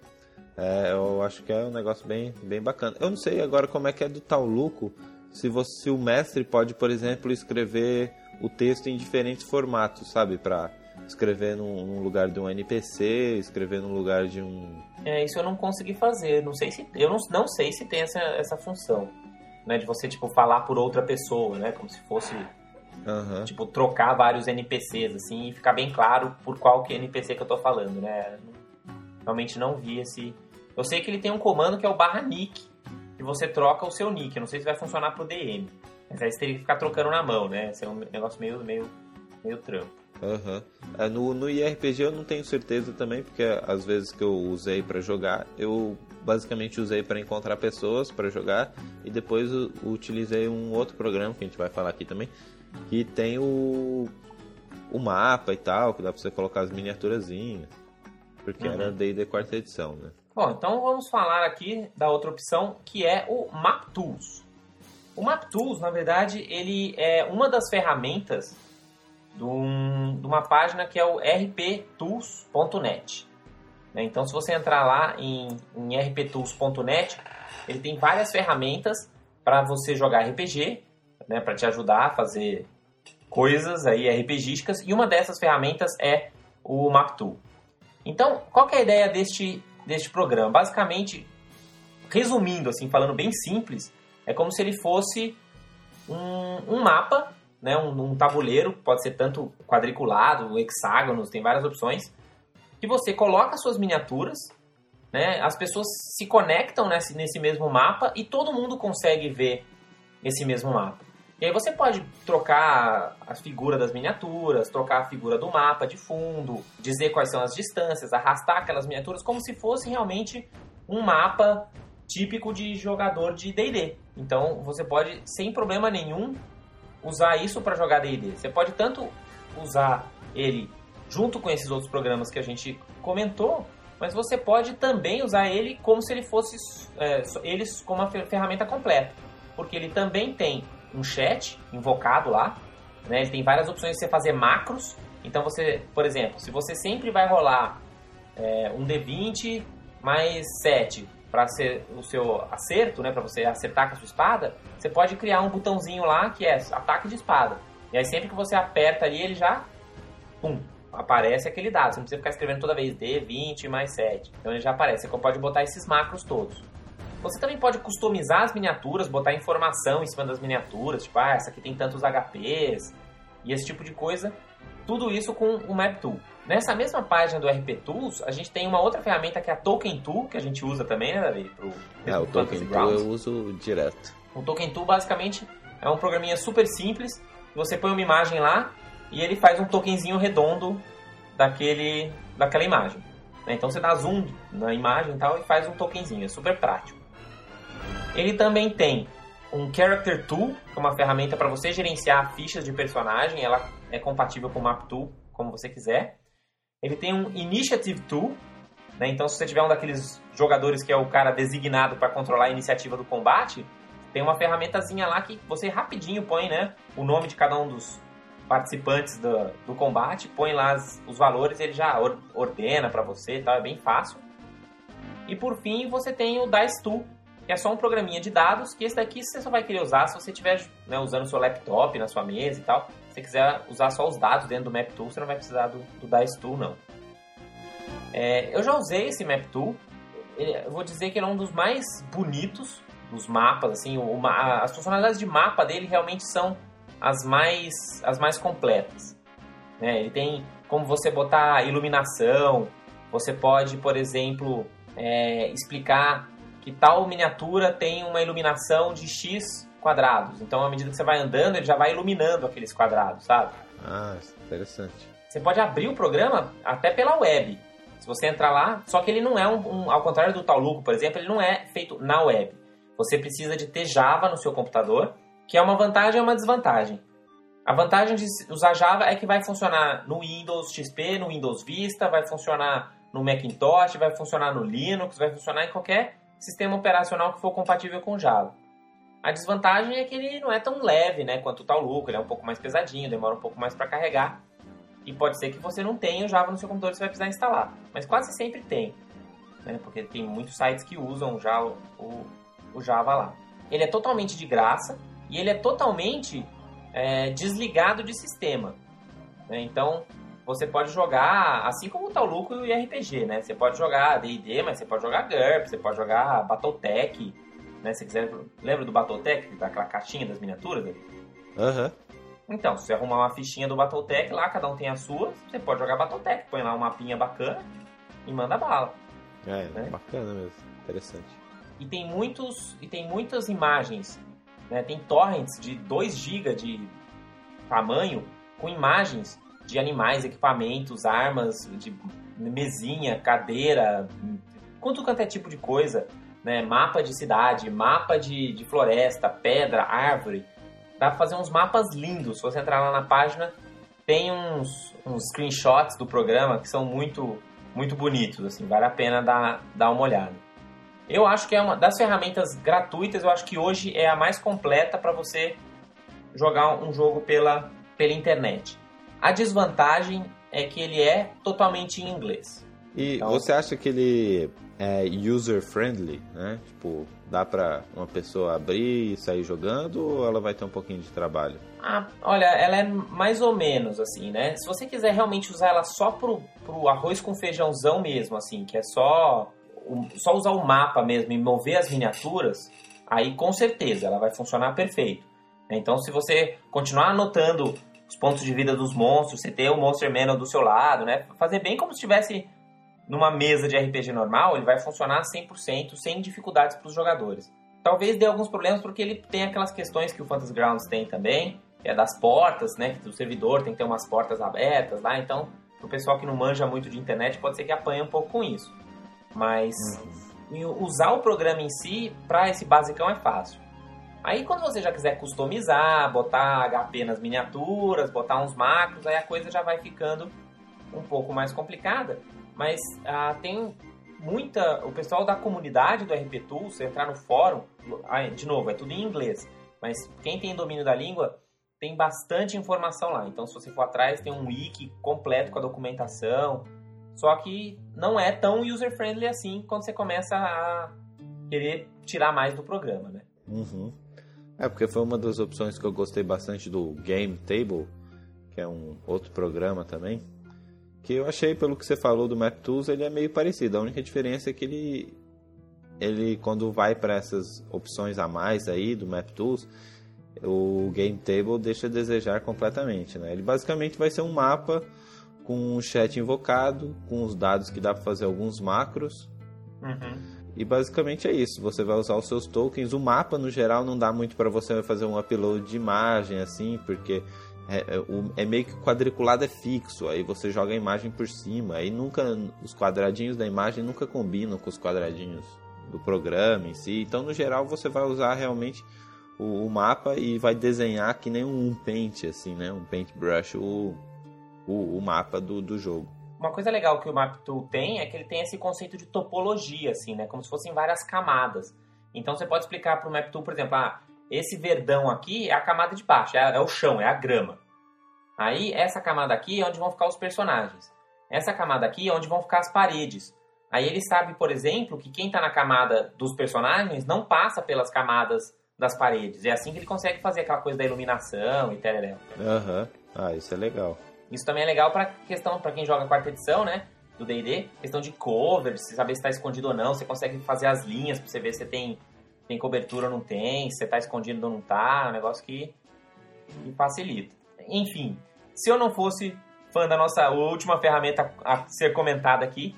É, eu acho que é um negócio bem, bem bacana. Eu não sei agora como é que é do Tauluco, se, você, se o mestre pode, por exemplo, escrever o texto em diferentes formatos, sabe? Para escrever num, num, lugar de um NPC, escrever no lugar de um. É, isso eu não consegui fazer. Não sei se. Eu não, não sei se tem essa, essa função. Né, de você, tipo, falar por outra pessoa, né? Como se fosse. Uhum. Tipo, trocar vários NPCs, assim, e ficar bem claro por qual que é NPC que eu tô falando, né? Realmente não vi esse. Eu sei que ele tem um comando que é o barra nick, que você troca o seu nick. Eu não sei se vai funcionar pro DM. Mas aí você teria que ficar trocando na mão, né? Esse é um negócio meio, meio, meio trampo. Uhum. No, no IRPG eu não tenho certeza também, porque às vezes que eu usei para jogar, eu basicamente usei para encontrar pessoas para jogar e depois utilizei um outro programa que a gente vai falar aqui também, que tem o, o mapa e tal, que dá para você colocar as miniaturazinhas, porque uhum. era D&D quarta edição, né? Bom, então vamos falar aqui da outra opção, que é o Map Tools. O MapTools, na verdade, ele é uma das ferramentas de, um, de uma página que é o rptools.net. Né? Então, se você entrar lá em, em rptools.net, ele tem várias ferramentas para você jogar RPG, né? para te ajudar a fazer coisas aí RPGísticas, e uma dessas ferramentas é o MapTool. Então, qual é a ideia deste, deste programa? Basicamente, resumindo, assim, falando bem simples, é como se ele fosse um, um mapa, né, um, um, tabuleiro, pode ser tanto quadriculado, hexágonos, tem várias opções, que você coloca suas miniaturas, né, as pessoas se conectam nesse, nesse mesmo mapa e todo mundo consegue ver esse mesmo mapa. E aí você pode trocar a figura das miniaturas, trocar a figura do mapa de fundo, dizer quais são as distâncias, arrastar aquelas miniaturas como se fosse realmente um mapa típico de jogador de D&D. Então você pode, sem problema nenhum, usar isso para jogar D&D. Você pode tanto usar ele junto com esses outros programas que a gente comentou, mas você pode também usar ele como se ele fosse é, eles como uma ferramenta completa, porque ele também tem um chat invocado lá, né? Ele tem várias opções de você fazer macros. Então você, por exemplo, se você sempre vai rolar é, um D20 mais 7 para ser o seu acerto, né, para você acertar com a sua espada, você pode criar um botãozinho lá que é ataque de espada. E aí sempre que você aperta ali, ele já pum, aparece aquele dado. Você não precisa ficar escrevendo toda vez D20 mais 7. Então ele já aparece. Você pode botar esses macros todos. Você também pode customizar as miniaturas, botar informação em cima das miniaturas, tipo, ah, essa aqui tem tantos HPs e esse tipo de coisa. Tudo isso com o Map Tool. Nessa mesma página do RP Tools, a gente tem uma outra ferramenta que é a Token Tool, que a gente usa também, né, Davi? Pro, é, o Token Tool eu uso direto. O Token Tool, basicamente, é um programinha super simples. Você põe uma imagem lá e ele faz um tokenzinho redondo daquele, daquela imagem. Né? Então você dá zoom na imagem e tal e faz um tokenzinho. É super prático. Ele também tem um Character Tool, que é uma ferramenta para você gerenciar fichas de personagem. Ela é compatível com o Map Tool, como você quiser. Ele tem um Initiative Tool, né? então se você tiver um daqueles jogadores que é o cara designado para controlar a iniciativa do combate, tem uma ferramentazinha lá que você rapidinho põe né, o nome de cada um dos participantes do, do combate, põe lá as, os valores, ele já or, ordena para você, tá? é bem fácil. E por fim, você tem o Dice Tool, é só um programinha de dados, que esse daqui você só vai querer usar se você estiver né, usando o seu laptop na sua mesa e tal você quiser usar só os dados dentro do Map Tool, você não vai precisar do, do Dice Tool, não. É, eu já usei esse Map Tool. eu vou dizer que ele é um dos mais bonitos dos mapas. Assim, o, as funcionalidades de mapa dele realmente são as mais, as mais completas. Né? Ele tem como você botar iluminação. Você pode, por exemplo, é, explicar que tal miniatura tem uma iluminação de X quadrados. Então, à medida que você vai andando, ele já vai iluminando aqueles quadrados, sabe? Ah, interessante. Você pode abrir o programa até pela web. Se você entrar lá, só que ele não é um, um ao contrário do Tauluco, por exemplo, ele não é feito na web. Você precisa de ter Java no seu computador, que é uma vantagem e uma desvantagem. A vantagem de usar Java é que vai funcionar no Windows XP, no Windows Vista, vai funcionar no Macintosh, vai funcionar no Linux, vai funcionar em qualquer sistema operacional que for compatível com Java. A desvantagem é que ele não é tão leve, né, quanto o Tauluco, ele é um pouco mais pesadinho, demora um pouco mais para carregar. E pode ser que você não tenha o Java no seu computador, você vai precisar instalar. Mas quase sempre tem, né, porque tem muitos sites que usam já o, o, o Java lá. Ele é totalmente de graça e ele é totalmente é, desligado de sistema. Né? Então, você pode jogar, assim como o Tauluco e o RPG, né? Você pode jogar D&D, mas você pode jogar GURP, você pode jogar Battletech, né? Se quiser, lembra do Battletech, daquela caixinha das miniaturas ali? Aham. Uhum. Então, se você arrumar uma fichinha do Battletech lá, cada um tem a sua, você pode jogar Battletech, põe lá uma mapinha bacana e manda bala. É, né? bacana mesmo, interessante. E tem muitos, e tem muitas imagens, né? Tem torrents de 2 GB de tamanho com imagens de animais, equipamentos, armas, de mesinha, cadeira, quanto quanto é tipo de coisa, né? Mapa de cidade, mapa de, de floresta, pedra, árvore. Dá pra fazer uns mapas lindos. Se você entrar lá na página, tem uns, uns screenshots do programa que são muito, muito bonitos, assim, vale a pena dar, dar uma olhada. Eu acho que é uma das ferramentas gratuitas, eu acho que hoje é a mais completa para você jogar um jogo pela, pela internet. A desvantagem é que ele é totalmente em inglês. E então, você acha que ele é user friendly, né? Tipo, dá para uma pessoa abrir e sair jogando ou ela vai ter um pouquinho de trabalho? Ah, olha, ela é mais ou menos assim, né? Se você quiser realmente usar ela só pro, pro arroz com feijãozão mesmo, assim, que é só só usar o mapa mesmo e mover as miniaturas, aí com certeza ela vai funcionar perfeito. Então, se você continuar anotando os pontos de vida dos monstros, você ter o Monster Manual do seu lado, né? Fazer bem como se estivesse numa mesa de RPG normal, ele vai funcionar 100% sem dificuldades para os jogadores. Talvez dê alguns problemas porque ele tem aquelas questões que o Fantasy Grounds tem também, que é das portas, né? Que o servidor tem que ter umas portas abertas lá, então o pessoal que não manja muito de internet pode ser que apanhe um pouco com isso. Mas uhum. usar o programa em si, para esse basicão, é fácil. Aí quando você já quiser customizar, botar HP nas miniaturas, botar uns macros, aí a coisa já vai ficando um pouco mais complicada. Mas ah, tem muita. O pessoal da comunidade do RP Tools, se entrar no fórum, de novo, é tudo em inglês. Mas quem tem domínio da língua tem bastante informação lá. Então, se você for atrás, tem um wiki completo com a documentação. Só que não é tão user-friendly assim quando você começa a querer tirar mais do programa, né? Uhum. É, porque foi uma das opções que eu gostei bastante do Game Table, que é um outro programa também. Que eu achei, pelo que você falou do MapTools, ele é meio parecido. A única diferença é que ele, ele quando vai para essas opções a mais aí do MapTools, o Game Table deixa a desejar completamente. Né? Ele basicamente vai ser um mapa com um chat invocado, com os dados que dá para fazer alguns macros. Uhum e basicamente é isso. Você vai usar os seus tokens. O mapa, no geral, não dá muito para você fazer um upload de imagem, assim, porque é, é, é, meio que quadriculado é fixo. Aí você joga a imagem por cima. Aí nunca os quadradinhos da imagem nunca combinam com os quadradinhos do programa em si. Então, no geral, você vai usar realmente o, o mapa e vai desenhar que nem um paint, assim, né? Um paintbrush, o, o, o mapa do, do jogo. Uma coisa legal que o MapTool tem é que ele tem esse conceito de topologia, assim, né? Como se fossem várias camadas. Então você pode explicar para o MapTool, por exemplo, ah, esse verdão aqui é a camada de baixo, é, é o chão, é a grama. Aí essa camada aqui é onde vão ficar os personagens. Essa camada aqui é onde vão ficar as paredes. Aí ele sabe, por exemplo, que quem está na camada dos personagens não passa pelas camadas das paredes. É assim que ele consegue fazer aquela coisa da iluminação e tal. Aham. Uhum. Ah, isso é legal. Isso também é legal para questão para quem joga a quarta edição, né? Do D&D, questão de cover, se saber se está escondido ou não, você consegue fazer as linhas para você ver se tem tem cobertura ou não tem, se você tá escondido ou não tá, é um negócio que, que facilita. Enfim, se eu não fosse fã da nossa última ferramenta a ser comentada aqui,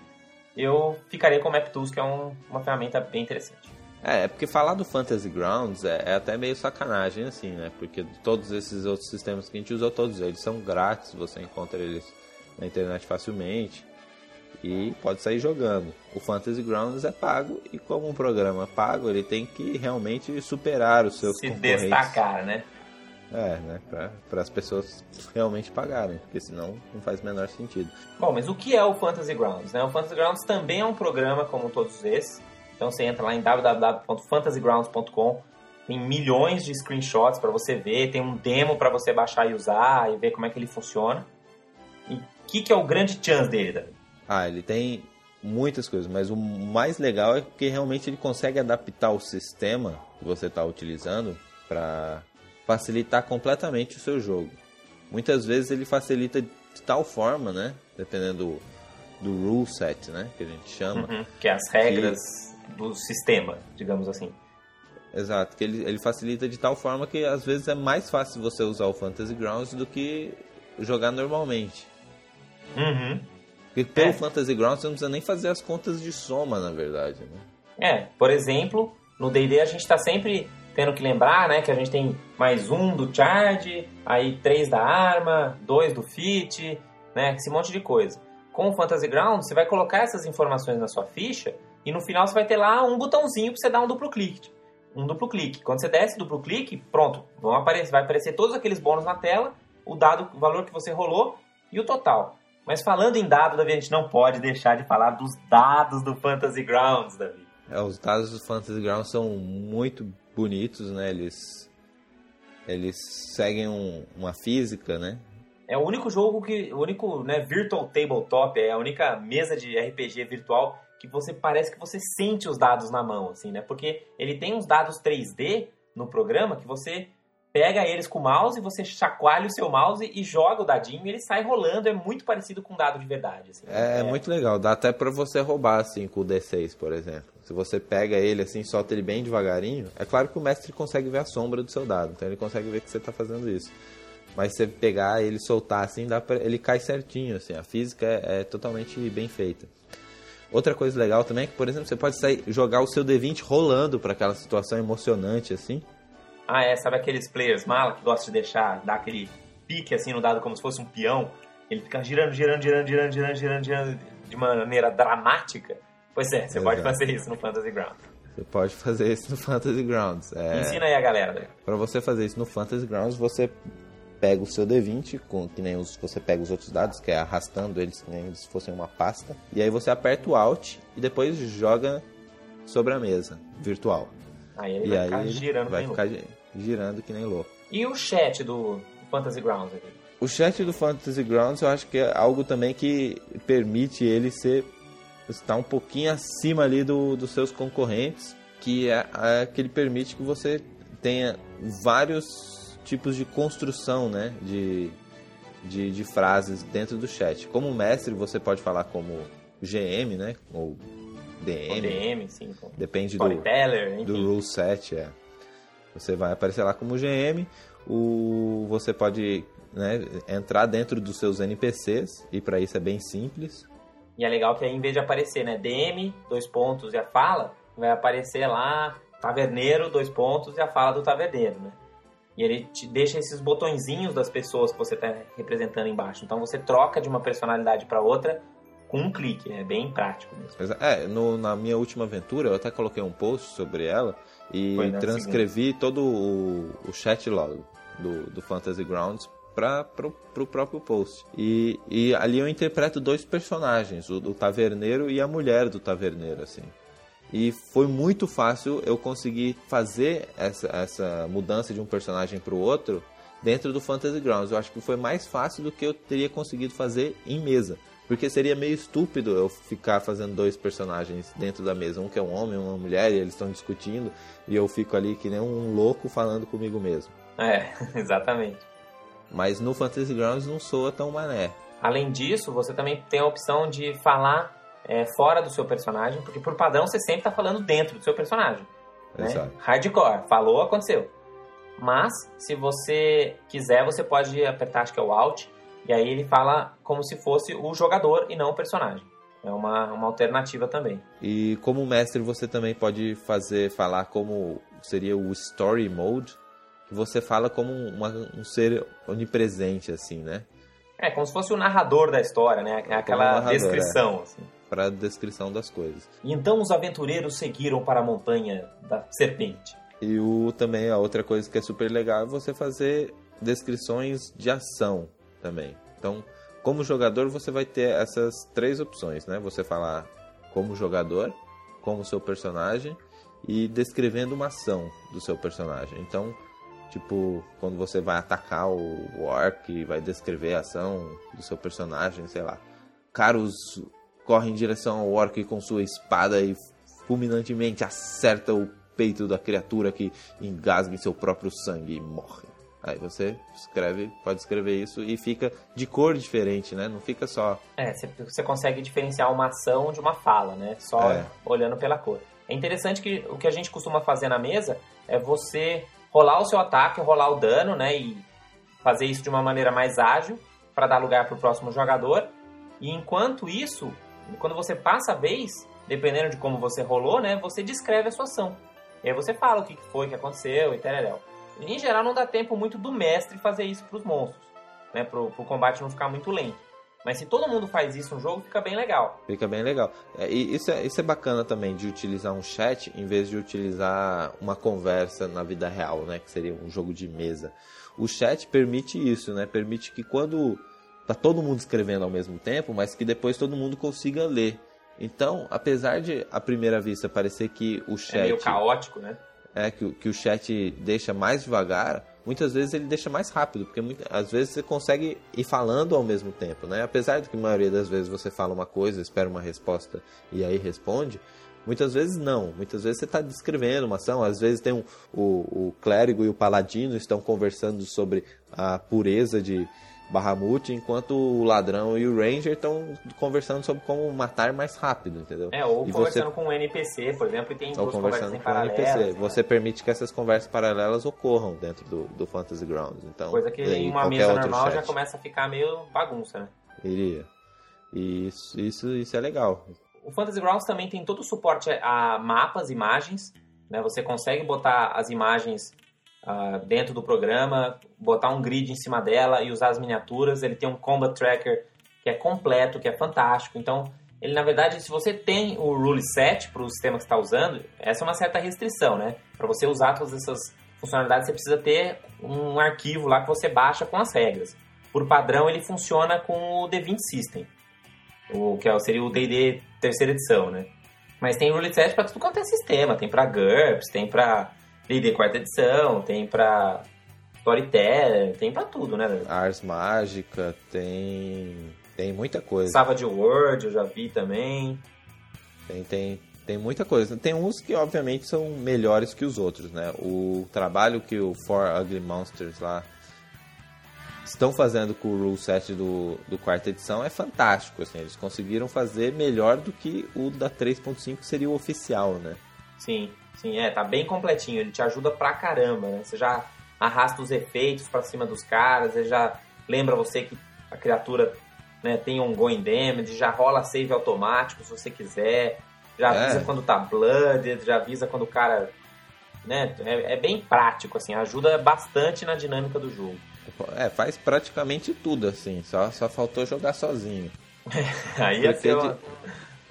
eu ficaria com o MapTools, que é um, uma ferramenta bem interessante. É, é porque falar do Fantasy Grounds é, é, até meio sacanagem, assim, né? Porque todos esses outros sistemas que a gente usa, todos eles são grátis, você encontra eles na internet facilmente e pode sair jogando. O Fantasy Grounds é pago e como um programa pago, ele tem que realmente superar os seus Se concorrentes. destacar, né? É, né? Para as pessoas realmente pagarem, porque senão não faz o menor sentido. Bom, mas o que é o Fantasy Grounds? Né? O Fantasy Grounds também é um programa como todos esses. Então você entra lá em www.fantasygrounds.com, tem milhões de screenshots para você ver, tem um demo para você baixar e usar e ver como é que ele funciona. E o que, que é o grande chance dele, David? Ah, ele tem muitas coisas, mas o mais legal é que realmente ele consegue adaptar o sistema que você está utilizando para facilitar completamente o seu jogo. Muitas vezes ele facilita de tal forma, né? Dependendo do, do rule set, né? Que a gente chama. Uhum, que é as regras que... do sistema, digamos assim. Exato, que ele, ele facilita de tal forma que às vezes é mais fácil você usar o Fantasy Grounds do que jogar normalmente. Uhum. Porque pelo é. Fantasy Grounds você não precisa nem fazer as contas de soma, na verdade. Né? É, por exemplo, no D&D a gente está sempre tendo que lembrar, né, que a gente tem mais um do charge, aí três da arma, dois do fit, né, esse monte de coisa. Com o Fantasy Ground, você vai colocar essas informações na sua ficha e no final você vai ter lá um botãozinho para você dar um duplo clique. Um duplo clique. Quando você desce duplo clique, pronto, vão aparecer, vai aparecer todos aqueles bônus na tela, o dado, o valor que você rolou e o total. Mas falando em dado, Davi, a gente não pode deixar de falar dos dados do Fantasy Grounds, Davi. É, os dados do Fantasy Grounds são muito bonitos, né? Eles, eles seguem um, uma física, né? É o único jogo que. O único né, virtual tabletop, é a única mesa de RPG virtual que você parece que você sente os dados na mão, assim, né? Porque ele tem uns dados 3D no programa que você pega eles com o mouse, você chacoalha o seu mouse e joga o dadinho e ele sai rolando. É muito parecido com um dado de verdade. Assim, é, é, muito legal. Dá até para você roubar, assim, com o D6, por exemplo. Se você pega ele assim, solta ele bem devagarinho, é claro que o mestre consegue ver a sombra do seu dado, então ele consegue ver que você está fazendo isso. Mas se você pegar ele soltar assim, dá pra, ele cai certinho, assim, a física é, é totalmente bem feita. Outra coisa legal também é que, por exemplo, você pode sair, jogar o seu D20 rolando para aquela situação emocionante assim. Ah, é, sabe aqueles players mala que gostam de deixar, dar aquele pique assim no dado como se fosse um peão? Ele fica girando, girando, girando, girando, girando, girando, girando de maneira dramática. Pois é, você Exato. pode fazer isso no Fantasy Grounds. Você pode fazer isso no Fantasy Grounds. É... Ensina aí a galera. Para você fazer isso no Fantasy Grounds, você pega o seu D20, com, que nem os, você pega os outros dados, que é arrastando eles que nem se fossem uma pasta. E aí você aperta o Alt e depois joga sobre a mesa virtual. Aí ele e vai aí ficar girando vai ficar louco. girando que nem louco. E o chat do Fantasy Grounds aqui? O chat do Fantasy Grounds eu acho que é algo também que permite ele ser está um pouquinho acima ali do, dos seus concorrentes, que é, é que ele permite que você tenha vários tipos de construção, né, de, de, de frases dentro do chat. Como mestre, você pode falar como GM, né, ou DM. Ou DM, sim. Depende do, do rule set, é. Você vai aparecer lá como GM, o, você pode né, entrar dentro dos seus NPCs, e para isso é bem simples. E é legal que aí, em vez de aparecer, né, DM, dois pontos e a fala, vai aparecer lá, taverneiro, dois pontos e a fala do taverneiro, né? E ele te deixa esses botõezinhos das pessoas que você está representando embaixo. Então você troca de uma personalidade para outra com um clique, é bem prático mesmo. É, no, na minha última aventura eu até coloquei um post sobre ela e transcrevi todo o, o chat log do, do Fantasy Grounds para o próprio post. E, e ali eu interpreto dois personagens, o, o taverneiro e a mulher do taverneiro, assim. E foi muito fácil eu conseguir fazer essa, essa mudança de um personagem para o outro dentro do Fantasy Grounds. Eu acho que foi mais fácil do que eu teria conseguido fazer em mesa. Porque seria meio estúpido eu ficar fazendo dois personagens dentro da mesa. Um que é um homem, uma mulher, e eles estão discutindo, e eu fico ali que nem um louco falando comigo mesmo. É, (laughs) exatamente. Mas no Fantasy Grounds não soa tão mané. Além disso, você também tem a opção de falar é, fora do seu personagem, porque por padrão você sempre está falando dentro do seu personagem. Né? Exato. Hardcore, falou, aconteceu. Mas, se você quiser, você pode apertar, acho que é o Alt, e aí ele fala como se fosse o jogador e não o personagem. É uma, uma alternativa também. E como mestre, você também pode fazer, falar como seria o Story Mode, que você fala como uma, um ser onipresente, assim, né? É, como se fosse o narrador da história, né? É aquela narrador, descrição, é. assim. Para a descrição das coisas. E então os aventureiros seguiram para a montanha da serpente. E o, também a outra coisa que é super legal é você fazer descrições de ação também. Então, como jogador, você vai ter essas três opções, né? Você falar como jogador, como seu personagem e descrevendo uma ação do seu personagem. Então, tipo, quando você vai atacar o orc, vai descrever a ação do seu personagem, sei lá. Caros corre em direção ao orc com sua espada e fulminantemente acerta o peito da criatura que engasga em seu próprio sangue e morre. Aí você escreve, pode escrever isso e fica de cor diferente, né? Não fica só. É, você consegue diferenciar uma ação de uma fala, né? Só é. olhando pela cor. É interessante que o que a gente costuma fazer na mesa é você rolar o seu ataque, rolar o dano, né? E fazer isso de uma maneira mais ágil para dar lugar para o próximo jogador. E enquanto isso, quando você passa a vez, dependendo de como você rolou, né? Você descreve a sua ação. E aí você fala o que foi, que aconteceu e tal. Em geral, não dá tempo muito do mestre fazer isso para os monstros, né? Para o combate não ficar muito lento. Mas se todo mundo faz isso no jogo, fica bem legal. Fica bem legal. É, e isso é, isso é bacana também, de utilizar um chat em vez de utilizar uma conversa na vida real, né? Que seria um jogo de mesa. O chat permite isso, né? Permite que quando tá todo mundo escrevendo ao mesmo tempo, mas que depois todo mundo consiga ler. Então, apesar de à primeira vista parecer que o chat... É meio caótico, né? é, que, que o chat deixa mais devagar, muitas vezes ele deixa mais rápido, porque muitas, às vezes você consegue ir falando ao mesmo tempo, né? Apesar de que a maioria das vezes você fala uma coisa, espera uma resposta e aí responde, muitas vezes não. Muitas vezes você está descrevendo uma ação, às vezes tem um, o, o clérigo e o paladino estão conversando sobre a pureza de Bahamut, enquanto o ladrão e o ranger estão conversando sobre como matar mais rápido, entendeu? É, ou e conversando você... com um NPC, por exemplo, e tem duas conversando conversas com um NPC. Né? Você permite que essas conversas paralelas ocorram dentro do, do Fantasy Grounds. Então, Coisa que em uma mesa normal chat. já começa a ficar meio bagunça, né? Iria. E isso, isso, isso é legal. O Fantasy Grounds também tem todo o suporte a mapas, imagens, né? Você consegue botar as imagens uh, dentro do programa, botar um grid em cima dela e usar as miniaturas. Ele tem um combat tracker que é completo, que é fantástico. Então, ele na verdade, se você tem o rule set para o sistema que está usando, essa é uma certa restrição, né? Para você usar todas essas funcionalidades, você precisa ter um arquivo lá que você baixa com as regras. Por padrão, ele funciona com o D20 System, o que é seria o D&D terceira edição, né? Mas tem rule set para tudo quanto é sistema, tem para GURPS, tem para D&D quarta edição, tem pra Storyteller, tem pra tudo, né? Ars Mágica, tem... Tem muita coisa. Savage World, eu já vi também. Tem, tem, tem muita coisa. Tem uns que, obviamente, são melhores que os outros, né? O trabalho que o For Ugly Monsters lá estão fazendo com o rule set do, do quarta edição é fantástico, assim. Eles conseguiram fazer melhor do que o da 3.5 que seria o oficial, né? Sim. Sim, é, tá bem completinho. Ele te ajuda pra caramba, né? Você já arrasta os efeitos para cima dos caras, ele já lembra você que a criatura né, tem um going damage, já rola save automático se você quiser, já é. avisa quando tá blooded, já avisa quando o cara. Né, é, é, bem prático, assim, ajuda bastante na dinâmica do jogo. É, faz praticamente tudo, assim, só, só faltou jogar sozinho. (laughs) Aí ia ser uma...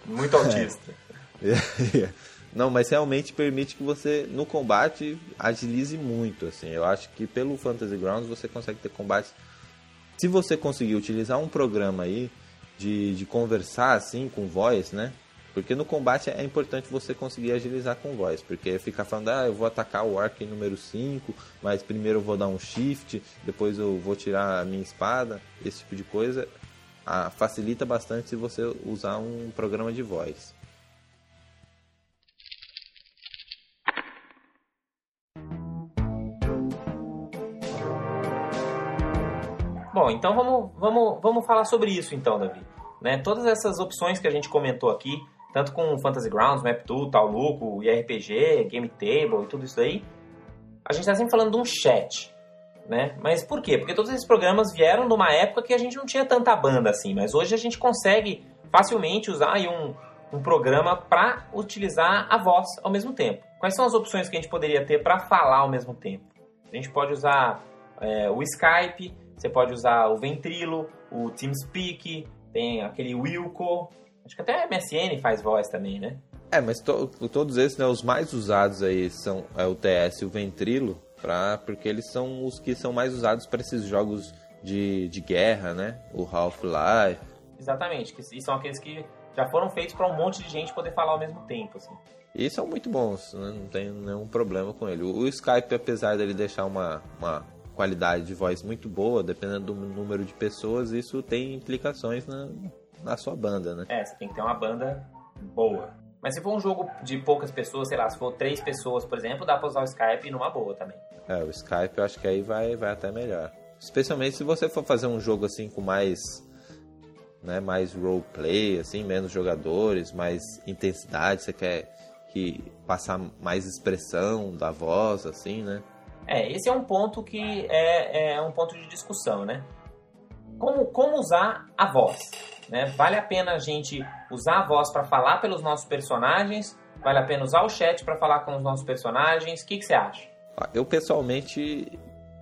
muito autista. (laughs) É. Não, mas realmente permite que você, no combate, agilize muito, assim. Eu acho que pelo Fantasy Grounds você consegue ter combates... Se você conseguir utilizar um programa aí de, de conversar, assim, com voz, né? Porque no combate é importante você conseguir agilizar com voz, porque ficar falando, ah, eu vou atacar o arco número 5, mas primeiro eu vou dar um shift, depois eu vou tirar a minha espada, esse tipo de coisa, ah, facilita bastante se você usar um programa de voz. Bom, então vamos, vamos, vamos falar sobre isso então, Davi. Né? Todas essas opções que a gente comentou aqui, tanto com Fantasy Grounds, Map2, Tauluco, IRPG, Game Table e tudo isso aí, a gente está sempre falando de um chat. Né? Mas por quê? Porque todos esses programas vieram numa época que a gente não tinha tanta banda assim, mas hoje a gente consegue facilmente usar aí um, um programa para utilizar a voz ao mesmo tempo. Quais são as opções que a gente poderia ter para falar ao mesmo tempo? A gente pode usar é, o Skype, você pode usar o Ventrilo, o TeamSpeak, tem aquele Wilco. Acho que até a MSN faz voz também, né? É, mas to, todos esses, né, os mais usados aí são é o TS e o Ventrilo, pra, porque eles são os que são mais usados para esses jogos de, de guerra, né? O Half-Life. Exatamente, que e são aqueles que já foram feitos para um monte de gente poder falar ao mesmo tempo, assim. E são muito bons, né? não tem nenhum problema com ele. O, o Skype, apesar dele deixar uma, uma qualidade de voz muito boa, dependendo do número de pessoas, isso tem implicações na, na sua banda, né? É, você tem que ter uma banda boa. Mas se for um jogo de poucas pessoas, sei lá, se for três pessoas, por exemplo, dá pra usar o Skype numa boa também. É, o Skype eu acho que aí vai, vai até melhor. Especialmente se você for fazer um jogo assim com mais né, mais roleplay, assim, menos jogadores, mais intensidade, você quer que passar mais expressão da voz, assim, né? É, esse é um ponto que é, é um ponto de discussão, né? Como, como usar a voz? Né? Vale a pena a gente usar a voz para falar pelos nossos personagens? Vale a pena usar o chat para falar com os nossos personagens? O que, você acha? Eu pessoalmente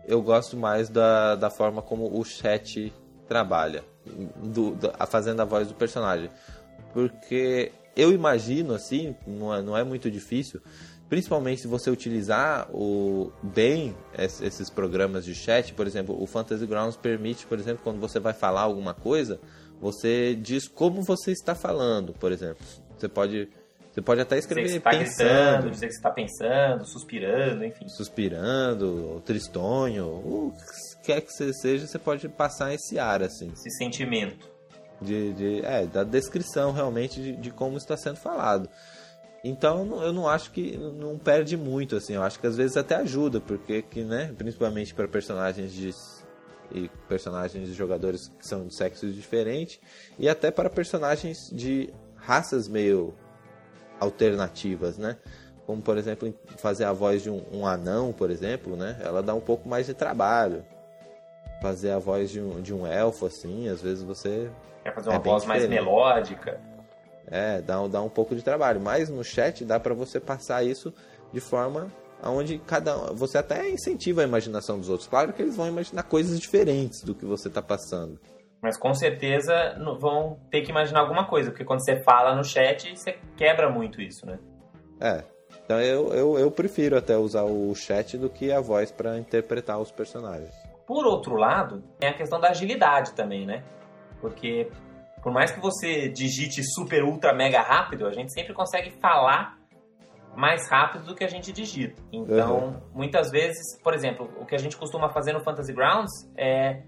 eu gosto mais da, da forma como o chat trabalha, do, do, fazendo a voz do personagem, porque eu imagino assim, não é, não é muito difícil, principalmente se você utilizar o, bem esses programas de chat, por exemplo, o Fantasy Grounds permite, por exemplo, quando você vai falar alguma coisa, você diz como você está falando, por exemplo. Você pode você pode até escrever dizer que você pensando, gritando, dizer que você está pensando, suspirando, enfim. Suspirando, tristonho, o que quer que você seja, você pode passar esse ar, assim. Esse sentimento. De, de é, da descrição realmente de, de, como está sendo falado. Então eu não acho que não perde muito, assim. Eu acho que às vezes até ajuda, porque que, né, principalmente para personagens de e personagens de jogadores que são de sexos diferentes e até para personagens de raças meio alternativas, né? Como, por exemplo, fazer a voz de um, um, anão, por exemplo, né? Ela dá um pouco mais de trabalho. Fazer a voz de um, de um elfo, assim, às vezes você... Quer fazer uma é voz mais melódica. É, dá, dá um pouco de trabalho. Mas no chat dá para você passar isso de forma onde cada você até incentiva a imaginação dos outros. Claro que eles vão imaginar coisas diferentes do que você está passando. Mas com certeza vão ter que imaginar alguma coisa, porque quando você fala no chat, você quebra muito isso, né? É. Então eu, eu, eu prefiro até usar o chat do que a voz para interpretar os personagens. Por outro lado, tem a questão da agilidade também, né? Porque por mais que você digite super, ultra, mega rápido, a gente sempre consegue falar mais rápido do que a gente digita. Então, uhum. muitas vezes, por exemplo, o que a gente costuma fazer no Fantasy Grounds é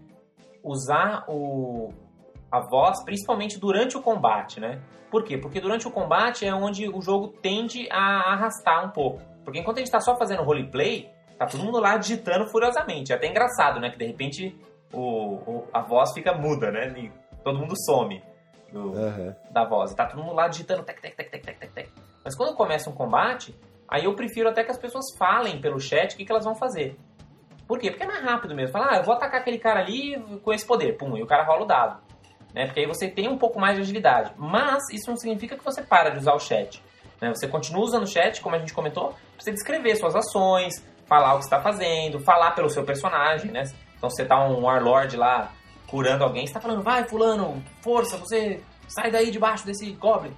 usar o, a voz, principalmente durante o combate, né? Por quê? Porque durante o combate é onde o jogo tende a arrastar um pouco. Porque enquanto a gente está só fazendo roleplay, tá todo mundo lá digitando furiosamente. É até engraçado, né? Que de repente o, o a voz fica muda, né? E todo mundo some do, uhum. da voz. Tá todo mundo lá digitando tec, tec, tec, tec, tec, tec. Mas quando começa um combate, aí eu prefiro até que as pessoas falem pelo chat o que, que elas vão fazer. Por quê? Porque é mais rápido mesmo. Falar, ah, eu vou atacar aquele cara ali com esse poder. Pum, e o cara rola o dado. Né? Porque aí você tem um pouco mais de agilidade. Mas isso não significa que você para de usar o chat. Né? Você continua usando o chat, como a gente comentou, pra você descrever suas ações, falar o que está fazendo, falar pelo seu personagem, né? Então você tá um Warlord lá curando alguém, você tá falando, vai fulano, força, você sai daí debaixo desse Goblin.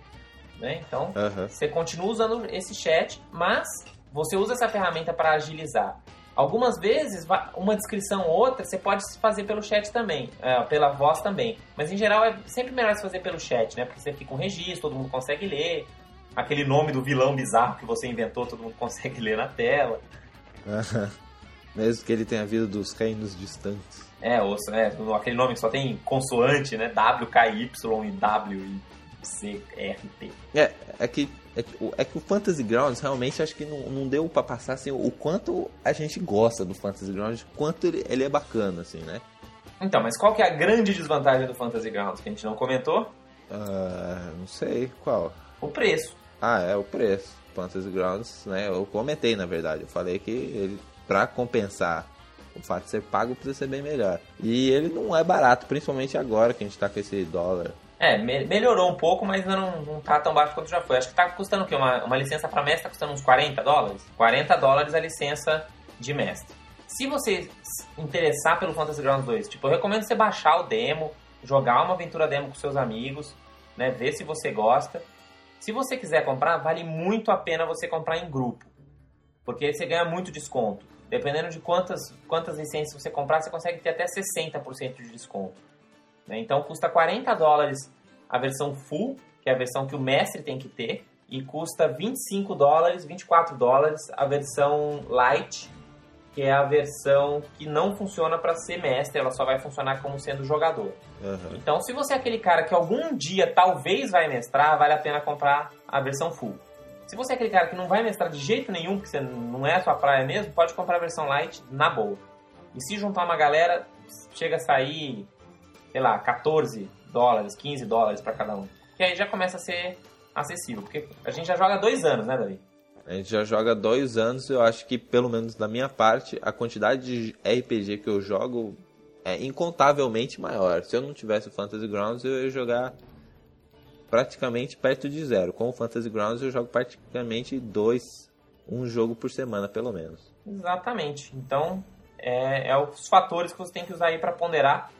Né? Então, uhum. você continua usando esse chat, mas você usa essa ferramenta para agilizar. Algumas vezes, uma descrição ou outra, você pode fazer pelo chat também, é, pela voz também. Mas em geral é sempre melhor se fazer pelo chat, né? Porque você fica um registro, todo mundo consegue ler. Aquele nome do vilão bizarro que você inventou, todo mundo (laughs) consegue ler na tela. Mesmo que ele tenha vindo dos reinos distantes. É, ou, é, aquele nome que só tem consoante, né? W, K, Y e W e C, R, T. É, é que é é que o Fantasy Grounds realmente acho que não, não deu para passar assim, o quanto a gente gosta do Fantasy Grounds, quanto ele, ele, é bacana, assim, né? Então, mas qual que é a grande desvantagem do Fantasy Grounds que a gente não comentou? Uh, não sei, qual? O preço. Ah, é, o preço. Fantasy Grounds, né? Eu comentei, na verdade. Eu falei que ele, pra compensar o fato de ser pago, precisa ser bem melhor. E ele não é barato, principalmente agora que a gente tá com esse dólar é, me melhorou um pouco, mas ainda não, não tá tão baixo quanto já foi. Acho que tá custando o quê? Uma, uma licença para mestre tá custando uns 40 dólares? 40 dólares a licença de mestre. Se você interessar pelo Fantasy Grounds 2, tipo, eu recomendo você baixar o demo, jogar uma aventura demo com seus amigos, né? Ver se você gosta. Se você quiser comprar, vale muito a pena você comprar em grupo, porque você ganha muito desconto. Dependendo de quantas, quantas licenças você comprar, você consegue ter até 60% de desconto. Né? Então custa 40 dólares a versão full, que é a versão que o mestre tem que ter, e custa 25 dólares, 24 dólares a versão light, que é a versão que não funciona para ser mestre, ela só vai funcionar como sendo jogador. Aham. Então, se você é aquele cara que algum dia talvez vai mestrar, vale a pena comprar a versão full. Se você é aquele cara que não vai mestrar de jeito nenhum, porque você não é a sua praia mesmo, pode comprar a versão light na boa. E se juntar uma galera, chega a sair, sei lá, 14 dólares, 15 dólares para cada um. Que aí já começa a ser acessível, porque a gente já joga dois anos, né, Davi? A gente já joga dois anos, eu acho que, pelo menos da minha parte, a quantidade de RPG que eu jogo é incontavelmente maior. Se eu não tivesse o Fantasy Grounds, eu ia jogar praticamente perto de zero. Com o Fantasy Grounds, eu jogo praticamente dois, um jogo por semana, pelo menos. Exatamente. Então, é, é os fatores que você tem que usar aí para ponderar,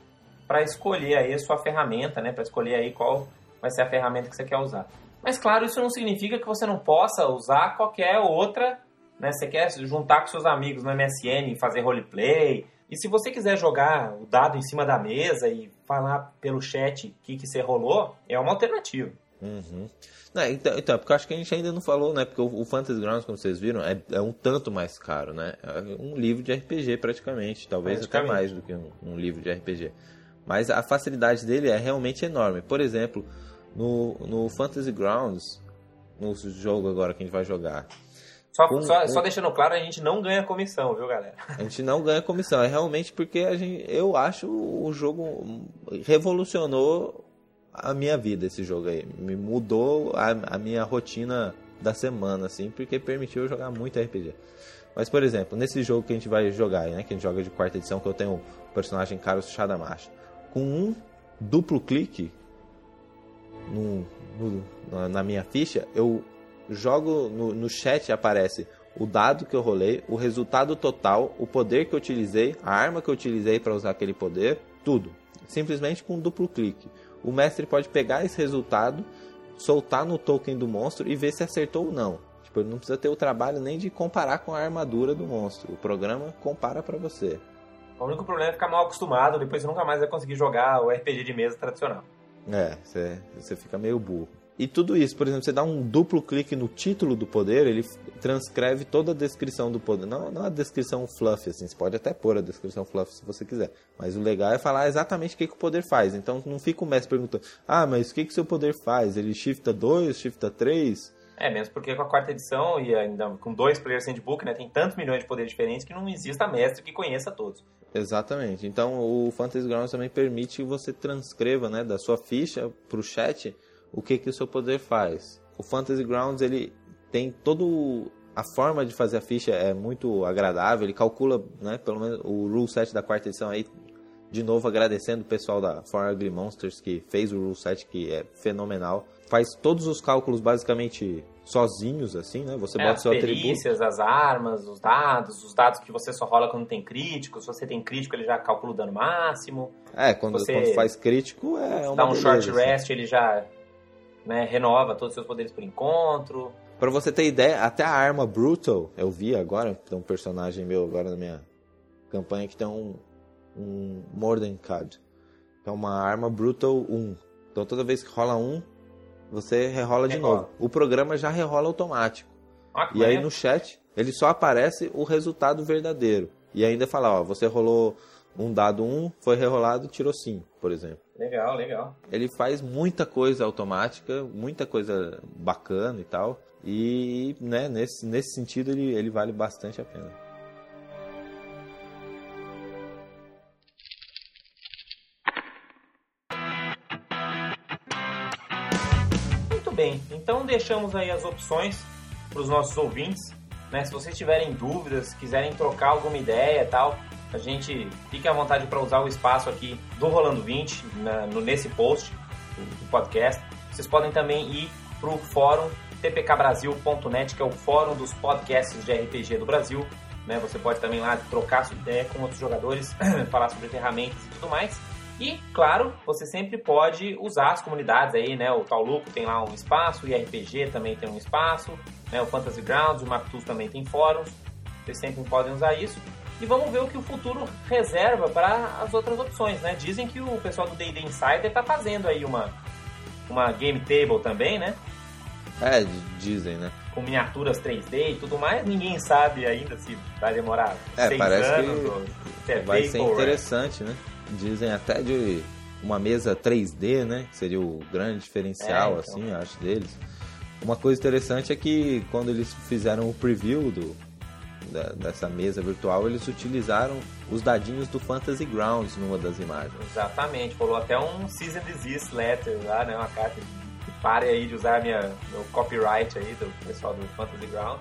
para escolher aí a sua ferramenta, né? Para escolher aí qual vai ser a ferramenta que você quer usar. Mas claro, isso não significa que você não possa usar qualquer outra, né? Você quer juntar com seus amigos no MSN fazer roleplay. E se você quiser jogar o dado em cima da mesa e falar pelo chat o que, que você rolou, é uma alternativa. Uhum. Não, então, então, porque eu acho que a gente ainda não falou, né? Porque o, o Fantasy Grounds, como vocês viram, é, é um tanto mais caro, né? É um livro de RPG praticamente, talvez até Praticamente. mais do que um, um livro de RPG. Mas a facilidade dele é realmente enorme. Por exemplo, no, no Fantasy Grounds, no jogo agora que a gente vai jogar, Só, só, só deixando claro, a gente não ganha comissão, viu, galera? a gente não ganha comissão. É realmente porque a gente, eu acho o jogo revolucionou a minha vida, esse jogo aí. Me mudou a, a minha rotina da semana, assim, porque permitiu eu jogar muito RPG. Mas, por exemplo, nesse jogo que a gente vai jogar, né, que a gente joga de quarta edição, que eu tenho o personagem Carlos Shadamash, com um duplo clique no, no- na minha ficha, eu jogo no, no chat aparece o dado que eu rolei, o resultado total, o poder que eu utilizei, a arma que eu utilizei para usar aquele poder, tudo. Simplesmente com um duplo clique. O mestre pode pegar esse resultado, soltar no token do monstro e ver se acertou ou não. Tipo, ele não precisa ter o trabalho nem de comparar com a armadura do monstro. O programa compara para você. O único problema é ficar mal acostumado, depois você nunca mais vai conseguir jogar o RPG de mesa tradicional. É, você, você fica meio burro. E tudo isso, por exemplo, você dá um duplo clique no título do poder, ele transcreve toda a descrição do poder. Não, não a descrição fluff, assim, você pode até pôr a descrição fluff se você quiser. Mas o legal é falar exatamente o que, que o poder faz. Então não fica o mestre perguntando, ah, mas o que, que seu poder faz? Ele shifta 2, shifta 3? É, mesmo porque com a quarta edição e ainda com dois players handbook, né, tem tantos milhões de poderes diferentes que não exista mestre que conheça todos. Exatamente. Então o Fantasy Grounds também permite que você transcreva, né, da sua ficha pro chat o que que o seu poder faz. O Fantasy Grounds ele tem todo a forma de fazer a ficha é muito agradável, ele calcula, né, pelo menos o rule set da quarta edição aí de novo agradecendo o pessoal da For Ugly Monsters que fez o rule set que é fenomenal. Faz todos os cálculos basicamente sozinhos assim, né? Você É, bota as seu atributo as armas, os dados, os dados que você só rola quando tem crítico. Se você tem crítico, ele já calcula o dano máximo. É, quando, Você quando faz crítico é uma Dá um beleza, short assim. rest, ele já né, renova todos os seus poderes por encontro. Pra você ter ideia, até a arma Brutal, eu vi agora, tem um personagem meu agora na minha campanha que tem um, um Morden Card. É uma arma Brutal 1. Então toda vez que rola um, você rerola de Rerola. novo. O programa já rerola automático. Que E aí maneiro. no chat, ele só aparece o resultado verdadeiro. E ainda fala, ó, você rolou um dado 1, foi rerolado, tirou 5, por exemplo. Legal, legal. Ele faz muita coisa automática, muita coisa bacana e tal. E né, nesse, nesse sentido ele, ele vale bastante a pena. Muito bem, então deixamos aí as opções para os nossos ouvintes. Né? Se vocês tiverem dúvidas, quiserem trocar alguma ideia e tal, a gente fique à vontade para usar o espaço aqui do Rolando 20 na- no, nesse post do, podcast. Vocês podem também ir para o fórum tpkbrasil.net, que é o fórum dos podcasts de RPG do Brasil. Né? Você pode também lá trocar sua ideia com outros jogadores, (clears throat) falar sobre ferramentas e tudo mais. E, claro, você sempre pode usar as comunidades aí, né? O Tauluco tem lá um espaço, o IRPG também tem um espaço, né? O Fantasy Grounds, o Maptus também tem fóruns. Vocês sempre podem usar isso. E vamos ver o que o futuro reserva para as outras opções, né? Dizem que o pessoal do D&D Insider está fazendo aí uma, uma game table também, né? É, dizem, né? Com miniaturas 3D e tudo mais. Ninguém sabe ainda se vai demorar é, seis parece anos que ou se é vai ser forward. interessante, né? Dizem até de uma mesa 3D, né? Que seria o grande diferencial, É, então. assim, acho, deles. Uma coisa interessante é que quando eles fizeram o preview do, da- dessa mesa virtual, eles utilizaram os dadinhos do Fantasy Grounds numa das imagens. Exatamente, falou até um Season Desist Letter lá, né? Uma carta que pare aí de usar minha, meu copyright aí do pessoal do Fantasy Ground.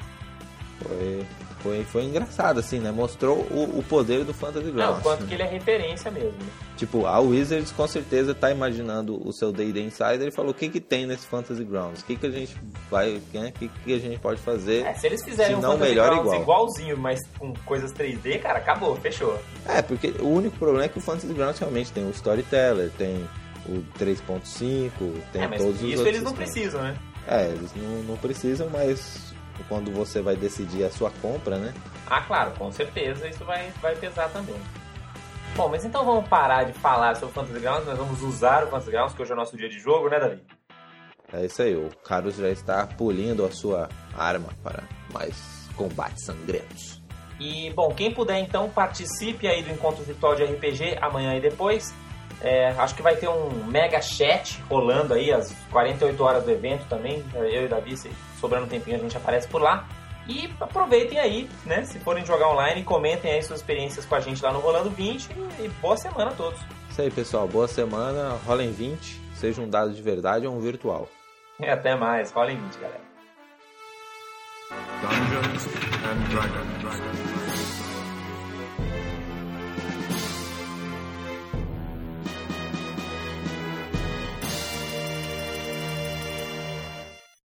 Foi, foi, foi engraçado, assim, né? Mostrou o, o poder do Fantasy Grounds. o quanto que ele é referência mesmo. Tipo, a Wizards com certeza tá imaginando o seu D&D Insider e falou o que que tem nesse Fantasy Grounds, o que que a gente vai, né? o que que a gente pode fazer. É, se eles fizerem Se um não, Fantasy melhor Grounds igual. igualzinho, mas com coisas 3D, cara, acabou, fechou. É, porque o único problema é que o Fantasy Grounds realmente tem o Storyteller, tem o 3.5, tem é, mas todos os isso outros eles não sistemas. precisam, né? É, eles não, não precisam, mas quando você vai decidir a sua compra, né? Ah, claro, com certeza isso vai, vai pesar também. Bom, mas então vamos parar de falar sobre o Fantasy Grounds, nós vamos usar o Fantasy Grounds, que hoje é o nosso dia de jogo, né, Davi? É isso aí, o Carlos já está polindo a sua arma para mais combates sangrentos. E, bom, quem puder então participe aí do encontro virtual de RPG amanhã e depois. É, acho que vai ter um mega chat rolando aí às 48 horas do evento também. Eu e Davi, se sobrando um tempinho, a gente aparece por lá. E aproveitem aí, né? Se forem jogar online, comentem aí suas experiências com a gente lá no Rolando 20 e boa semana a todos. Isso aí, pessoal. Boa semana. Rolem 20. Seja um dado de verdade ou um virtual. E (laughs) até mais. Rolem 20, galera. Dungeons and Dragons.